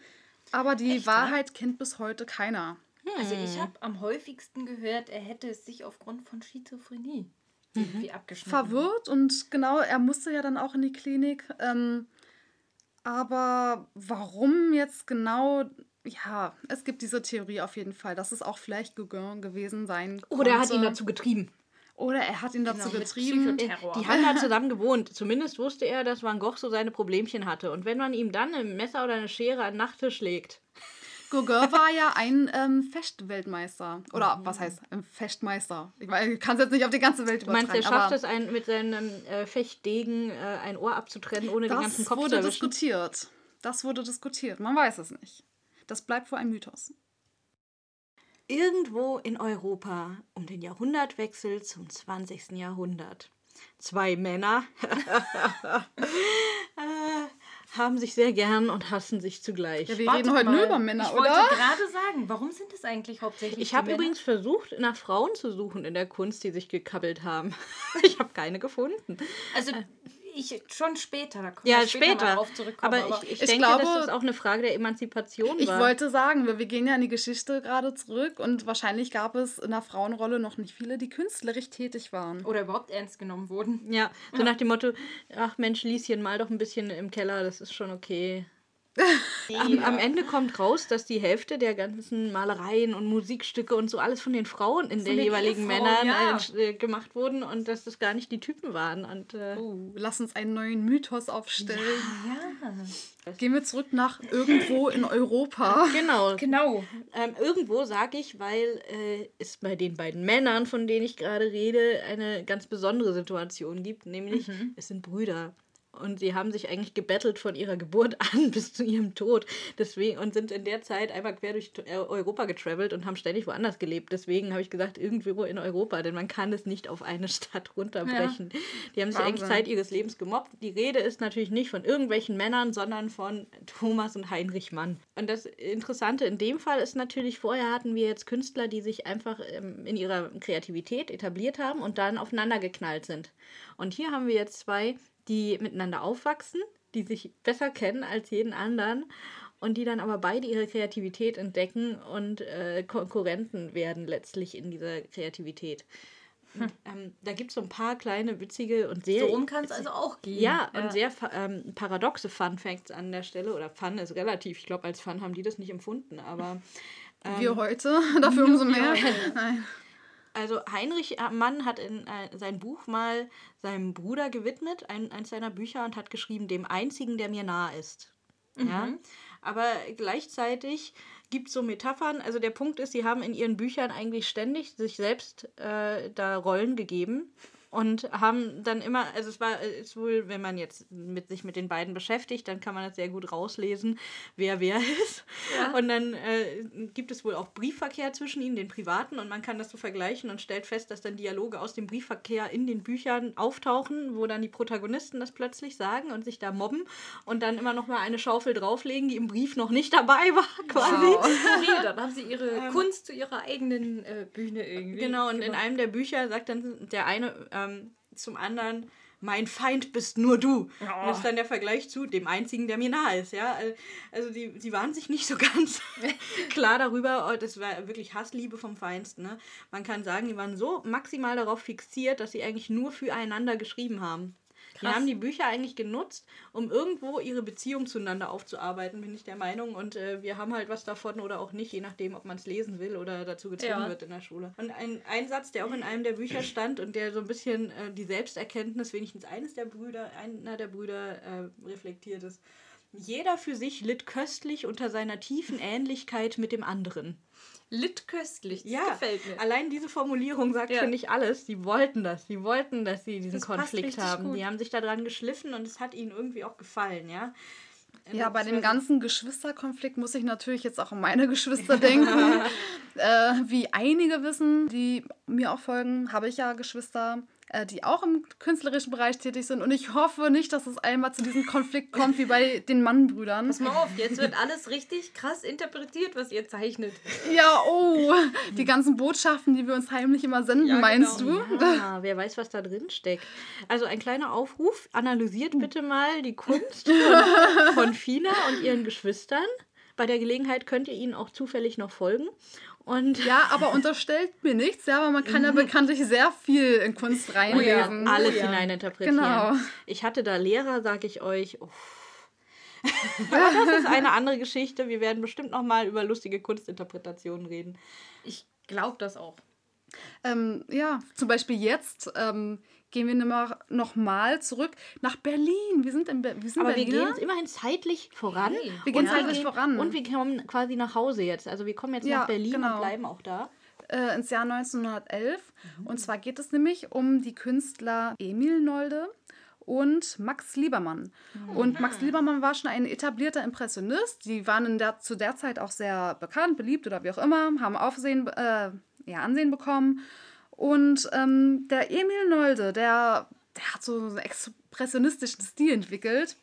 Aber die Echt? Wahrheit kennt bis heute keiner. Also ich habe am häufigsten gehört, er hätte es sich aufgrund von Schizophrenie irgendwie abgeschnitten. verwirrt und genau, er musste ja dann auch in die Klinik. Ähm, aber warum jetzt genau? Ja, es gibt diese Theorie auf jeden Fall, dass es auch vielleicht Gauguin gewesen sein konnte. Oder er hat ihn dazu getrieben. Oder er hat ihn dazu Genau, mit getrieben. Die haben da zusammen gewohnt. Zumindest wusste er, dass Van Gogh so seine Problemchen hatte. Und wenn man ihm dann ein Messer oder eine Schere an den Nachttisch legt, Gauguin war ja ein ähm, Fechtweltmeister. Oder was heißt ein Fechtmeister? Ich, ich kann es jetzt nicht auf die ganze Welt du meinst, er übertragen. schafft es, ein, mit seinem äh, Fechtdegen äh, ein Ohr abzutrennen, ohne den ganzen das Kopf zu wurde erwischen? diskutiert. Das wurde diskutiert. Man weiß es nicht. Das bleibt wohl ein Mythos. Irgendwo in Europa um den Jahrhundertwechsel zum 20. Jahrhundert. Zwei Männer äh, haben sich sehr gern und hassen sich zugleich. Ja, wir Wartet reden heute mal. nur über Männer, ich wollte oder? gerade sagen, warum sind es eigentlich hauptsächlich Ich habe übrigens versucht, nach Frauen zu suchen in der Kunst, die sich gekabbelt haben. ich habe keine gefunden. Also ich schon später, da Ja, später, später. mal drauf zurückkommen. Aber ich, ich, ich denke, glaube- dass das auch eine Frage der Emanzipation Ich war. wollte sagen, wir, wir gehen ja in die Geschichte gerade zurück und wahrscheinlich gab es in der Frauenrolle noch nicht viele, die künstlerisch tätig waren. oder überhaupt ernst genommen wurden. ja, so nach dem Motto, ach Mensch, Lieschen, mal doch ein bisschen im Keller, das ist schon okay. Am, am Ende kommt raus, dass die Hälfte der ganzen Malereien und Musikstücke und so alles von den Frauen in der den jeweiligen Ehefrauen, Männern ja. äh, gemacht wurden und dass das gar nicht die Typen waren. Und äh, Oh, lass uns einen neuen Mythos aufstellen. Ja, Gehen wir zurück nach irgendwo in Europa. genau, genau. Ähm, irgendwo sage ich, weil äh, es bei den beiden Männern, von denen ich gerade rede, eine ganz besondere Situation gibt, nämlich es sind Brüder. Und sie haben sich eigentlich gebettelt von ihrer Geburt an bis zu ihrem Tod. Deswegen, und sind in der Zeit einmal quer durch äh, Europa getravelt und haben ständig woanders gelebt. Deswegen habe ich gesagt, irgendwo in Europa, denn man kann es nicht auf eine Stadt runterbrechen. Die haben sich eigentlich Wahnsinn. Zeit ihres Lebens gemobbt. Die Rede ist natürlich nicht von irgendwelchen Männern, sondern von Thomas und Heinrich Mann. Und das Interessante in dem Fall ist natürlich, vorher hatten wir jetzt Künstler, die sich einfach ähm, in ihrer Kreativität etabliert haben und dann aufeinander geknallt sind. Und hier haben wir jetzt zwei, die miteinander aufwachsen, die sich besser kennen als jeden anderen und die dann aber beide ihre Kreativität entdecken und äh, Konkurrenten werden letztlich in dieser Kreativität. Und, ähm, da gibt es so ein paar kleine witzige und sehr So rum kann es also auch gehen. ja, und sehr ähm, paradoxe Fun Facts an der Stelle. Oder Fun ist relativ. Ich glaube, als Fun haben die das nicht empfunden. Aber Wir heute, dafür umso mehr. Nein. Also Heinrich Mann hat in äh, sein Buch mal seinem Bruder gewidmet, ein, eins seiner Bücher, und hat geschrieben, dem einzigen, der mir nah ist. Ja? Aber gleichzeitig gibt es so Metaphern. Also der Punkt ist, sie haben in ihren Büchern eigentlich ständig sich selbst äh, da Rollen gegeben und haben dann immer, also es war äh, ist wohl, wenn man jetzt mit sich mit den beiden beschäftigt, dann kann man das sehr gut rauslesen, wer wer ist. Und dann äh, gibt es wohl auch Briefverkehr zwischen ihnen, den privaten, und man kann das so vergleichen und stellt fest, dass dann Dialoge aus dem Briefverkehr in den Büchern auftauchen, wo dann die Protagonisten das plötzlich sagen und sich da mobben und dann immer noch mal eine Schaufel drauflegen, die im Brief noch nicht dabei war, quasi. Skurril, dann haben sie ihre Kunst zu ihrer eigenen äh, Bühne irgendwie. Genau, und in gemacht. einem der Bücher sagt dann der eine ähm, zum anderen, mein Feind bist nur du. Und das ist dann der Vergleich zu dem einzigen, der mir nahe ist. Ja? Also die, die waren sich nicht so ganz klar darüber. Oh, Das war wirklich Hassliebe vom Feinsten. Ne? Man kann sagen, die waren so maximal darauf fixiert, dass sie eigentlich nur füreinander geschrieben haben. Die Krass. haben die Bücher eigentlich genutzt, um irgendwo ihre Beziehung zueinander aufzuarbeiten, bin ich der Meinung. Und äh, wir haben halt was davon oder auch nicht, je nachdem, ob man es lesen will oder dazu gezwungen Ja. wird in der Schule. Und ein, ein Satz, der auch in einem der Bücher stand und der so ein bisschen äh, die Selbsterkenntnis, wenigstens eines der Brüder, einer der Brüder äh, reflektiert ist. Jeder für sich litt köstlich unter seiner tiefen Ähnlichkeit mit dem anderen. Litt köstlich. Das Ja, gefällt mir. allein diese Formulierung sagt, Ja. finde ich, alles. Die wollten das. Die wollten, dass sie diesen Das Konflikt haben. gut. Die haben sich daran geschliffen und es hat ihnen irgendwie auch gefallen, ja. Ja, bei dem war- ganzen Geschwisterkonflikt muss ich natürlich jetzt auch an meine Geschwister denken. äh, wie einige wissen, die mir auch folgen, habe ich ja Geschwister, die auch im künstlerischen Bereich tätig sind. Und ich hoffe nicht, dass es einmal zu diesem Konflikt kommt wie bei den Mannbrüdern. Pass mal auf, jetzt wird alles richtig krass interpretiert, was ihr zeichnet. Ja, oh, die ganzen Botschaften, die wir uns heimlich immer senden, Ja, meinst genau. du? Ah, wer weiß, was da drin steckt. Also ein kleiner Aufruf, analysiert bitte mal die Kunst von, von Fina und ihren Geschwistern. Bei der Gelegenheit könnt ihr ihnen auch zufällig noch folgen. Und Ja, aber unterstellt mir nichts, ja, aber man kann ja bekanntlich sehr viel in Kunst reinlesen. alles ja. hineininterpretieren. Genau. Ich hatte da Lehrer, sage ich euch. uff. Aber das ist eine andere Geschichte. Wir werden bestimmt noch mal über lustige Kunstinterpretationen reden. Ich glaube das auch. Ähm, ja, zum Beispiel jetzt ähm, gehen wir nimmer noch mal zurück nach Berlin. Wir sind in, Be wir sind Aber wir Berliner. gehen jetzt immerhin zeitlich voran. Okay. Wir gehen zeitlich voran. Und wir kommen quasi nach Hause jetzt. Also wir kommen jetzt Ja, nach Berlin genau. und bleiben auch da. äh, ins Jahr 1911. Und zwar geht es nämlich um die Künstler Emil Nolde und Max Liebermann. Und Max Liebermann war schon ein etablierter Impressionist. Die waren der, zu der Zeit auch sehr bekannt, beliebt oder wie auch immer, haben Aufsehen, äh, ja, Ansehen bekommen. Und ähm, der Emil Nolde, der, der hat so einen expressionistischen Stil entwickelt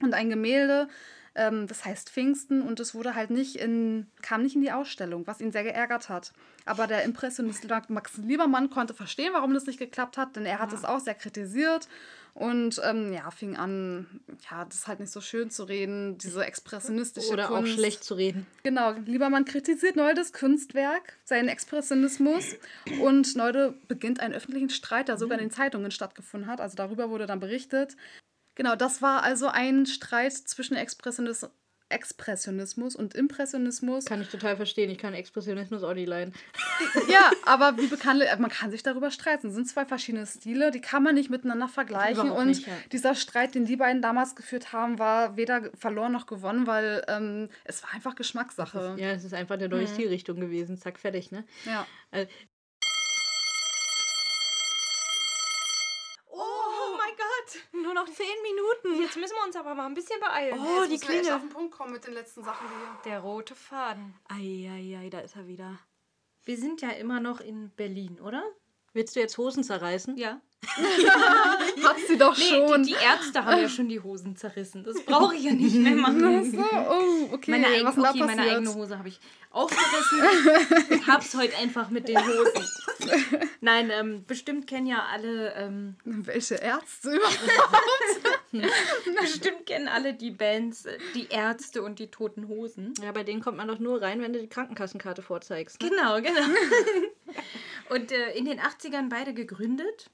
und ein Gemälde, ähm, das heißt Pfingsten und es wurde halt nicht in, kam nicht in die Ausstellung, was ihn sehr geärgert hat. Aber der Impressionist Max Liebermann konnte verstehen, warum das nicht geklappt hat, denn er hat es auch sehr kritisiert und ähm, ja, fing an, ja, das halt nicht so schön zu reden, diese expressionistische Oder Kunst. auch schlecht zu reden. Genau, Liebermann kritisiert Noldes Kunstwerk, seinen Expressionismus und Nolde beginnt einen öffentlichen Streit, der sogar in den Zeitungen stattgefunden hat. Also darüber wurde dann berichtet. Genau, das war also ein Streit zwischen Expressionis Expressionismus und Impressionismus. Kann ich total verstehen. Ich kann Expressionismus auch nicht leiden. Ja, aber wie bekannt, man kann sich darüber streiten. Es sind zwei verschiedene Stile, die kann man nicht miteinander vergleichen. Und nicht, ja. dieser Streit, den die beiden damals geführt haben, war weder verloren noch gewonnen, weil ähm, es war einfach Geschmackssache. Ja, es ist einfach eine neue Stilrichtung gewesen. Zack, fertig, ne? ja. Also, Oh mein Gott! nur noch zehn Minuten. Jetzt müssen wir uns aber mal ein bisschen beeilen. Oh, die Klingel. den Punkt kommen mit den letzten Sachen hier. Der rote Faden. Eieiei, da ist er wieder. Wir sind ja immer noch in Berlin, oder? Willst du jetzt Hosen zerreißen? Ja. Hat sie doch Nee, schon. die, die Ärzte haben ja schon die Hosen zerrissen. Das brauche ich ja nicht mehr machen. so, oh, okay. Meine, eigen, okay, meine eigene Hose habe ich aufgerissen. Ich hab's heute einfach mit den Hosen. Nein, ähm, bestimmt kennen ja alle, ähm, Welche Ärzte überhaupt? bestimmt kennen alle die Bands, äh, die Ärzte und die Toten Hosen. Ja, bei denen kommt man doch nur rein, wenn du die Krankenkassenkarte vorzeigst. Ne? Genau, genau. Und äh, in den 80ern beide gegründet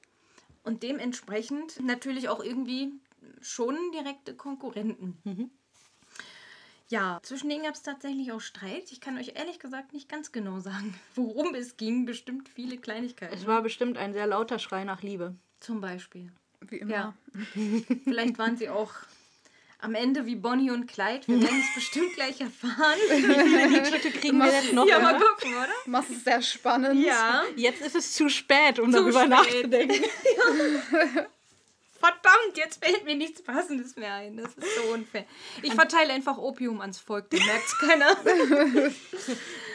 und dementsprechend natürlich auch irgendwie schon direkte Konkurrenten. Ja, zwischen denen gab es tatsächlich auch Streit. Ich kann euch ehrlich gesagt nicht ganz genau sagen, worum es ging. Bestimmt viele Kleinigkeiten. Es war bestimmt ein sehr lauter Schrei nach Liebe. Zum Beispiel. Wie immer. Ja. Vielleicht waren sie auch am Ende wie Bonnie und Clyde. Wir werden es bestimmt gleich erfahren. Schritte kriegen wir jetzt noch. Ja, mal gucken, oder? Das ist sehr spannend. Ja. Jetzt ist es zu spät, um Zu darüber spät. nachzudenken. Verdammt, jetzt fällt mir nichts Passendes mehr ein. Das ist so unfair. Ich verteile einfach Opium ans Volk, dann merkt keiner.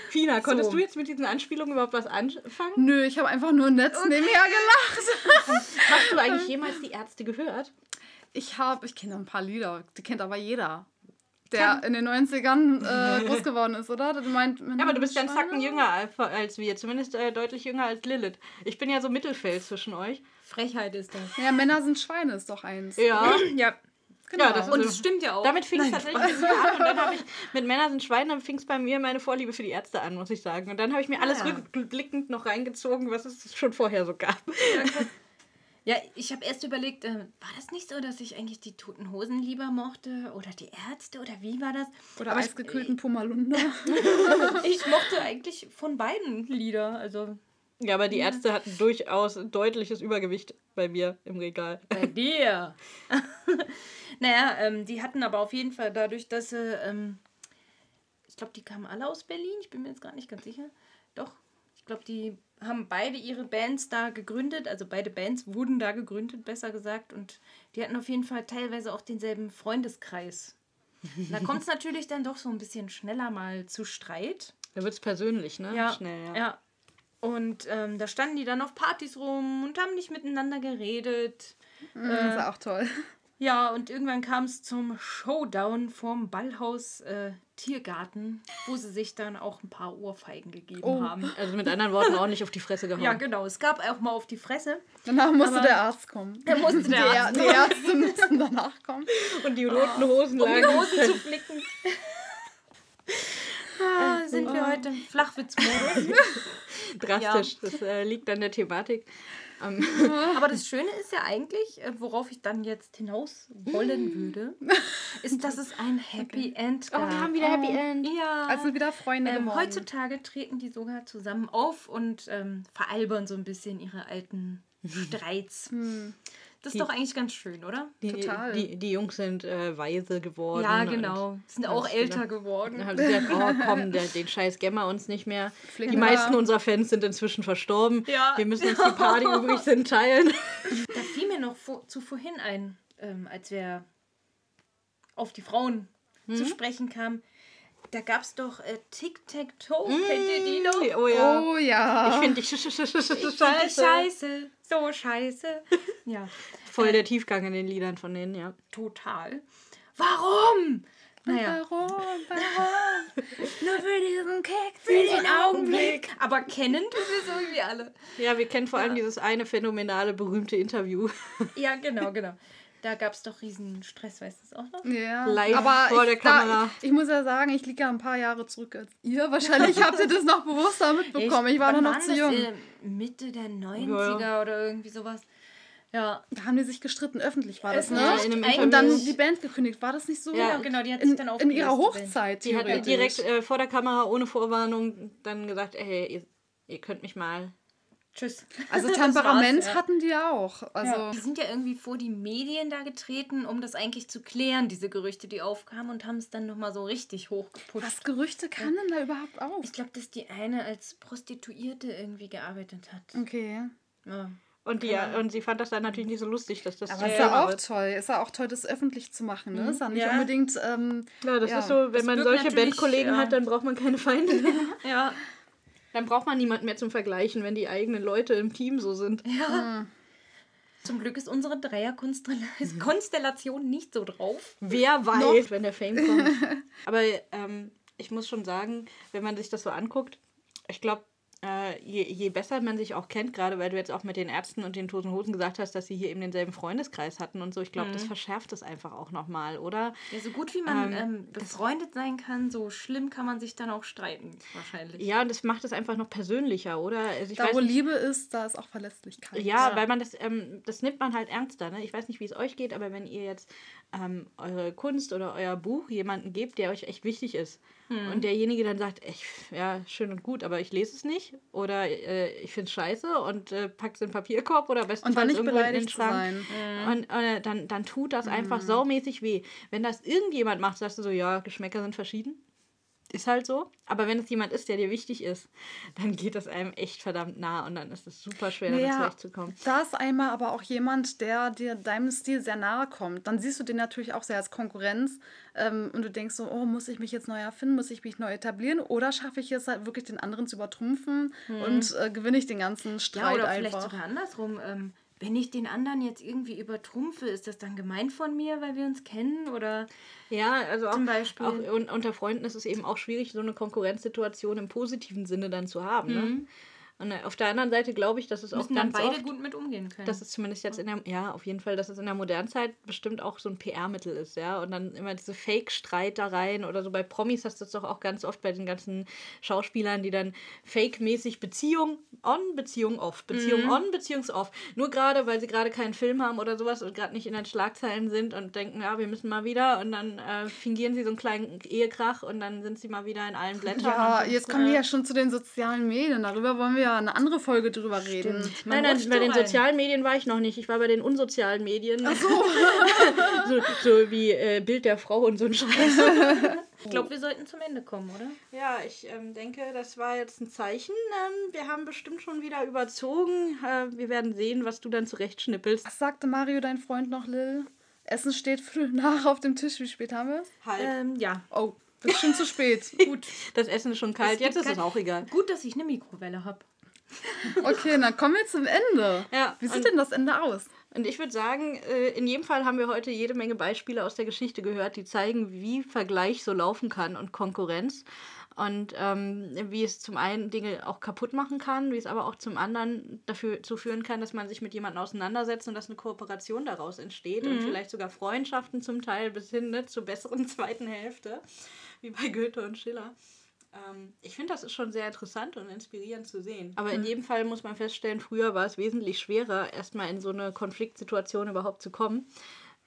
Fina, konntest So. du jetzt mit diesen Anspielungen überhaupt was anfangen? Nö, ich habe einfach nur Netz nebenher gelacht. Hast du eigentlich jemals die Ärzte gehört? Ich habe, ich kenne ein paar Lieder, die kennt aber jeder. Der in den 90ern äh, groß geworden ist, oder? Du meint, Ja, aber du bist ja einen Zacken jünger als- als wir, zumindest äh, deutlich jünger als Lilith. Ich bin ja so Mittelfeld zwischen euch. Frechheit ist das. Ja, Männer sind Schweine, ist doch eins. Ja, Ja. genau. ja, das Und so. es stimmt ja auch. Damit fing es tatsächlich an und dann habe ich mit Männer sind Schweine, dann fing es bei mir meine Vorliebe für die Ärzte an, muss ich sagen. Und dann habe ich mir alles ja. rückblickend noch reingezogen, was es schon vorher so gab. Ja, ich habe erst überlegt, äh, war das nicht so, dass ich eigentlich die Toten Hosen lieber mochte? Oder die Ärzte? Oder wie war das? Oder Aber ich- eisgekühlten Pumalunda. Ich mochte eigentlich von beiden Lieder. Also Ja, aber die Ärzte hatten durchaus ein deutliches Übergewicht bei mir im Regal. bei dir. Naja, ähm, die hatten aber auf jeden Fall dadurch, dass sie, ähm, ich glaube, die kamen alle aus Berlin, ich bin mir jetzt gar nicht ganz sicher. Doch, ich glaube, die haben beide ihre Bands da gegründet, also beide Bands wurden da gegründet, besser gesagt. Und die hatten auf jeden Fall teilweise auch denselben Freundeskreis. da kommt es natürlich dann doch so ein bisschen schneller mal zu Streit. Da wird es persönlich, ne? Ja, Schnell, ja. ja. Und ähm, da standen die dann auf Partys rum und haben nicht miteinander geredet. Mhm, das war auch toll. Ja, und irgendwann kam es zum Showdown vom Ballhaus äh, Tiergarten, wo sie sich dann auch ein paar Ohrfeigen gegeben Oh. haben. Also mit anderen Worten auch nicht auf die Fresse gehauen. Ja, genau. Es gab auch mal auf die Fresse. Danach musste der Arzt kommen. Da musste der Die, Arzt die Ärzte mussten danach kommen. Und die roten Hosen um die lagen. Hosen zu flicken. ah, sind wir heute im Flachwitzmodus. Drastisch. Das äh, liegt an der Thematik. Ähm, Aber das Schöne ist ja eigentlich, äh, worauf ich dann jetzt hinaus wollen würde, ist, dass es ein Happy End oh, gab. wir haben wieder Happy End. ja. Also wieder Freunde Ähm, heutzutage treten die sogar zusammen auf und ähm, veralbern so ein bisschen ihre alten Streits. Hm. Das ist doch eigentlich ganz schön, oder? Die, Total. Die, die Jungs sind äh, weise geworden. Ja, genau. Sind auch älter geworden. Haben gesagt, oh komm, der, den Scheiß gemmer uns nicht mehr. Flicken die meisten unserer Fans sind inzwischen verstorben. Ja. Wir müssen uns die Party übrig sind teilen. Da fiel mir noch vor, zu vorhin ein, ähm, als wir auf die Frauen Mhm. zu sprechen kamen. Da gab es doch äh, Tic-Tac-Toe. Kennt ihr die noch? Oh ja. Oh ja. Ich finde dich sch sch sch sch sch Scheiße. scheiße. scheiße. So scheiße. Ja, Voll der Tiefgang in den Liedern von denen, ja. total. Warum? Naja, Warum? Warum? Nur für diesen Keks. für den Augenblick. Aber kennen tun wir es irgendwie alle. Ja, wir kennen vor allem dieses eine phänomenale, berühmte Interview. Ja, genau, genau. Da gab es doch riesen Stress, weißt du es auch noch? Ja, Live aber vor ich, der Kamera. Da, ich, ich muss ja sagen, ich liege ja ein paar Jahre zurück als ihr. Wahrscheinlich habt ihr das noch bewusster mitbekommen. Ich, war wann nur noch zu das? jung. Äh, Mitte der 90er oder irgendwie sowas. Ja, Da haben die sich gestritten, öffentlich war das, ne? Ja, in einem Und dann die Band gekündigt, war das nicht so? Ja, genau, genau. Die hat sich In, dann in aufgelöst. ihrer. Hochzeit, Die hat direkt äh, vor der Kamera ohne Vorwarnung dann gesagt, ey, ihr, ihr könnt mich mal. Tschüss. Also Temperament ja. hatten die auch. Also Ja. Die sind ja irgendwie vor die Medien da getreten, um das eigentlich zu klären, diese Gerüchte, die aufkamen, und haben es dann nochmal so richtig hochgepusht. was Gerüchte kann denn da überhaupt auf? Ich glaube, dass die eine als Prostituierte irgendwie gearbeitet hat. Okay. Ja. Und, die, und sie fand das dann natürlich nicht so lustig, dass das Aber ist ja auch wird. toll. Ist ja auch toll, das öffentlich zu machen. Ne? Ist ja nicht Ja. unbedingt. Ähm, Ja, das Ja. ist so, wenn Das man solche Bandkollegen ja. hat, dann braucht man keine Feinde. Ja. Dann braucht man niemanden mehr zum Vergleichen, wenn die eigenen Leute im Team so sind. ja. Zum Glück ist unsere Dreierkonstellation nicht so drauf. Wer weiß, wenn der Fame kommt. Aber ähm, ich muss schon sagen, wenn man sich das so anguckt, ich glaube, äh, je, je besser man sich auch kennt, gerade weil du jetzt auch mit den Ärzten und den Toten Hosen gesagt hast, dass sie hier eben denselben Freundeskreis hatten und so, ich glaube, das verschärft es einfach auch nochmal, oder? Ja, so gut wie man Ähm, ähm, befreundet sein kann, so schlimm kann man sich dann auch streiten, wahrscheinlich. Ja, und das macht es einfach noch persönlicher, oder? Also ich da, weiß wo nicht, Liebe ist, da ist auch Verlässlichkeit. Ja, Ja. weil man das, ähm, das nimmt man halt ernster. Ne? Ich weiß nicht, wie es euch geht, aber wenn ihr jetzt ähm, eure Kunst oder euer Buch jemanden gebt, der euch echt wichtig ist und derjenige dann sagt, ich, ja, schön und gut, aber ich lese es nicht oder äh, ich finde es scheiße und äh, packt es in den Papierkorb oder Und bestenfalls dann nicht irgendwo in den beleidigt zu Schrank. sein. Und äh, dann, dann tut das einfach saumäßig weh. Wenn das irgendjemand macht, sagst du so, ja, Geschmäcker sind verschieden. Ist halt so. Aber wenn es jemand ist, der dir wichtig ist, dann geht das einem echt verdammt nah und dann ist es super schwer, damit Naja, zurechtzukommen. da ist einmal aber auch jemand, der dir deinem Stil sehr nahe kommt. Dann siehst du den natürlich auch sehr als Konkurrenz ähm, und du denkst so, oh, muss ich mich jetzt neu erfinden, muss ich mich neu etablieren oder schaffe ich es halt wirklich den anderen zu übertrumpfen und äh, gewinne ich den ganzen Ja, Streit oder vielleicht einfach. sogar andersrum. Ähm, wenn ich den anderen jetzt irgendwie übertrumpfe, ist das dann gemein von mir, weil wir uns kennen? Oder Ja, also auch, Zum Beispiel. auch un unter Freunden ist es eben auch schwierig, so eine Konkurrenzsituation im positiven Sinne dann zu haben. Ne? Und äh, auf der anderen Seite glaube ich, dass es auch müssen dann ganz beide oft, gut mit umgehen können? dass es zumindest jetzt in der, ja, auf jeden Fall, dass es in der modernen Zeit bestimmt auch so ein PR-Mittel ist, ja. Und dann immer diese Fake-Streitereien oder so bei Promis hast du das doch auch ganz oft bei den ganzen Schauspielern, die dann fake-mäßig Beziehung on, Beziehung off, Beziehung on, Beziehung off. Nur gerade, weil sie gerade keinen Film haben oder sowas und gerade nicht in den Schlagzeilen sind und denken, ja, wir müssen mal wieder und dann äh, fingieren sie so einen kleinen Ehekrach und dann sind sie mal wieder in allen Blättern. Ja, jetzt kommen wir ja schon zu den sozialen Medien. Darüber wollen wir ja ja eine andere Folge drüber reden. Stimmt. Man Nein, nein, bei den rein. sozialen Medien war ich noch nicht. Ich war bei den unsozialen Medien. Ach so. so, so wie äh, Bild der Frau und so ein Scheiß. Ich glaube, wir sollten zum Ende kommen, oder? Ja, ich ähm, denke, das war jetzt ein Zeichen. Ähm, wir haben bestimmt schon wieder überzogen. Äh, wir werden sehen, was du dann zurechtschnippelst. Was sagte Mario, dein Freund noch, Lil? Essen steht früh nach auf dem Tisch. Wie spät haben wir? Halt. Ähm, ja. Oh, bisschen zu spät. Gut. Das Essen ist schon kalt. Es Jetzt ist es auch egal. Gut, dass ich eine Mikrowelle habe. Okay, dann kommen wir zum Ende. Ja, Wie sieht denn das Ende aus? Und ich würde sagen, äh, in jedem Fall haben wir heute jede Menge Beispiele aus der Geschichte gehört, die zeigen, wie Vergleich so laufen kann und Konkurrenz. Und ähm, wie es zum einen Dinge auch kaputt machen kann, wie es aber auch zum anderen dafür zu führen kann, dass man sich mit jemandem auseinandersetzt und dass eine Kooperation daraus entsteht und vielleicht sogar Freundschaften zum Teil bis hin ne, zur besseren zweiten Hälfte, wie bei Goethe und Schiller. Ähm, ich finde, das ist schon sehr interessant und inspirierend zu sehen. Aber in jedem Fall muss man feststellen, früher war es wesentlich schwerer, erstmal in so eine Konfliktsituation überhaupt zu kommen.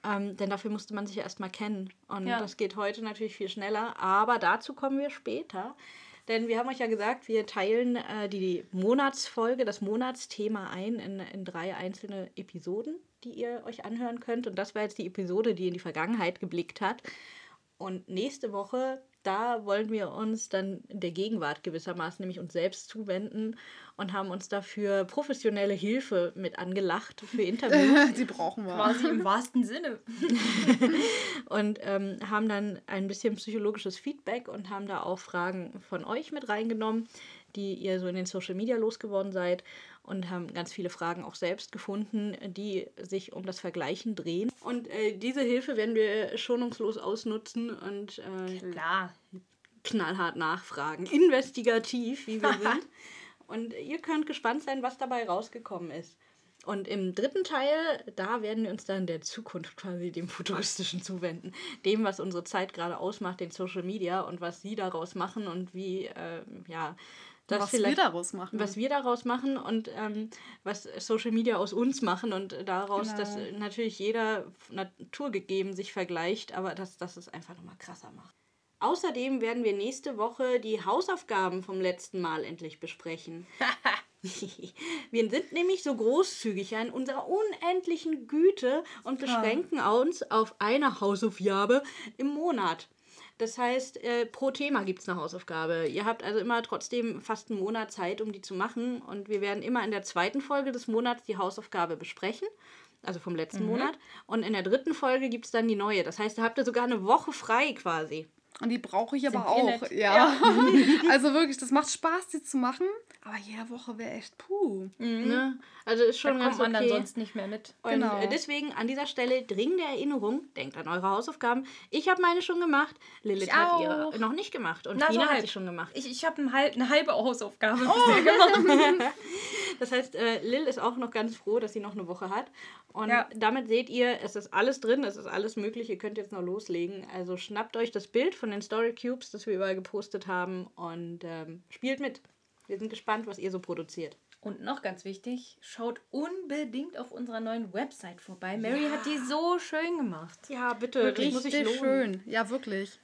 Ähm, denn dafür musste man sich ja erstmal kennen. Und Ja. das geht heute natürlich viel schneller. Aber dazu kommen wir später. Denn wir haben euch ja gesagt, wir teilen äh, die Monatsfolge, das Monatsthema ein in, in drei einzelne Episoden, die ihr euch anhören könnt. Und das war jetzt die Episode, die in die Vergangenheit geblickt hat. Und nächste Woche, da wollen wir uns dann der Gegenwart gewissermaßen, nämlich uns selbst zuwenden und haben uns dafür professionelle Hilfe mit angelacht für Interviews Die brauchen wir. Quasi im wahrsten Sinne. und ähm, haben dann ein bisschen psychologisches Feedback und haben da auch Fragen von euch mit reingenommen, die ihr so in den Social Media losgeworden seid und haben ganz viele Fragen auch selbst gefunden, die sich um das Vergleichen drehen. Und äh, diese Hilfe werden wir schonungslos ausnutzen und äh, Klar. knallhart nachfragen. Investigativ, wie wir sind. Und ihr könnt gespannt sein, was dabei rausgekommen ist. Und im dritten Teil, da werden wir uns dann der Zukunft quasi dem Futuristischen zuwenden. Dem, was unsere Zeit gerade ausmacht, den Social Media und was sie daraus machen und wie, äh, ja, was wir daraus machen. was wir daraus machen und ähm, was Social Media aus uns machen und daraus, Genau. dass natürlich jeder naturgegeben sich vergleicht, aber dass das es einfach nochmal krasser macht. Außerdem werden wir nächste Woche die Hausaufgaben vom letzten Mal endlich besprechen. wir sind nämlich so großzügig in unserer unendlichen Güte und beschränken uns auf eine Hausaufgabe im Monat. Das heißt, äh, pro Thema gibt es eine Hausaufgabe. Ihr habt also immer trotzdem fast einen Monat Zeit, um die zu machen. Und wir werden immer in der zweiten Folge des Monats die Hausaufgabe besprechen. Also vom letzten Monat. Und in der dritten Folge gibt es dann die neue. Das heißt, da habt ihr sogar eine Woche frei quasi. Und die brauche ich aber wir auch. nett? Ja. also wirklich, das macht Spaß, die zu machen. Aber jede Woche wäre echt puh. Ne? Also ist Da schon ganz kommt man dann sonst nicht mehr mit. Und Genau. äh, deswegen an dieser Stelle dringende Erinnerung, denkt an eure Hausaufgaben. Ich habe meine schon gemacht, Lilith Ich hat ihre auch. noch nicht gemacht und Na, so Nina hat sie schon gemacht. Ich, ich habe ein halb, eine halbe Hausaufgabe bisher gemacht. Das heißt, äh, Lil ist auch noch ganz froh, dass sie noch eine Woche hat. Und Ja. damit seht ihr, es ist alles drin, es ist alles möglich, ihr könnt jetzt noch loslegen. Also schnappt euch das Bild von den Story Cubes, das wir überall gepostet haben und ähm, spielt mit. Wir sind gespannt, was ihr so produziert. Und noch ganz wichtig, schaut unbedingt auf unserer neuen Website vorbei. Mary hat die so schön gemacht. Ja, bitte, das muss schön. Ja, wirklich.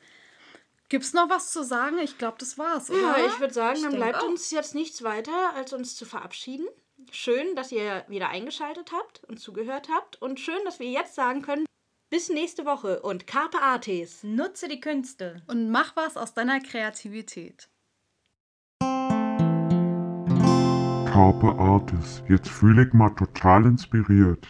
Gibt's noch was zu sagen? Ich glaube, das war's, oder? Ja, ich würde sagen, Ich dann bleibt auch. uns jetzt nichts weiter, als uns zu verabschieden. Schön, dass ihr wieder eingeschaltet habt und zugehört habt. Und schön, dass wir jetzt sagen können, bis nächste Woche und Carpe Artes. Nutze die Künste. Und mach was aus deiner Kreativität. Carpe Artis. Jetzt fühle ich mal total inspiriert.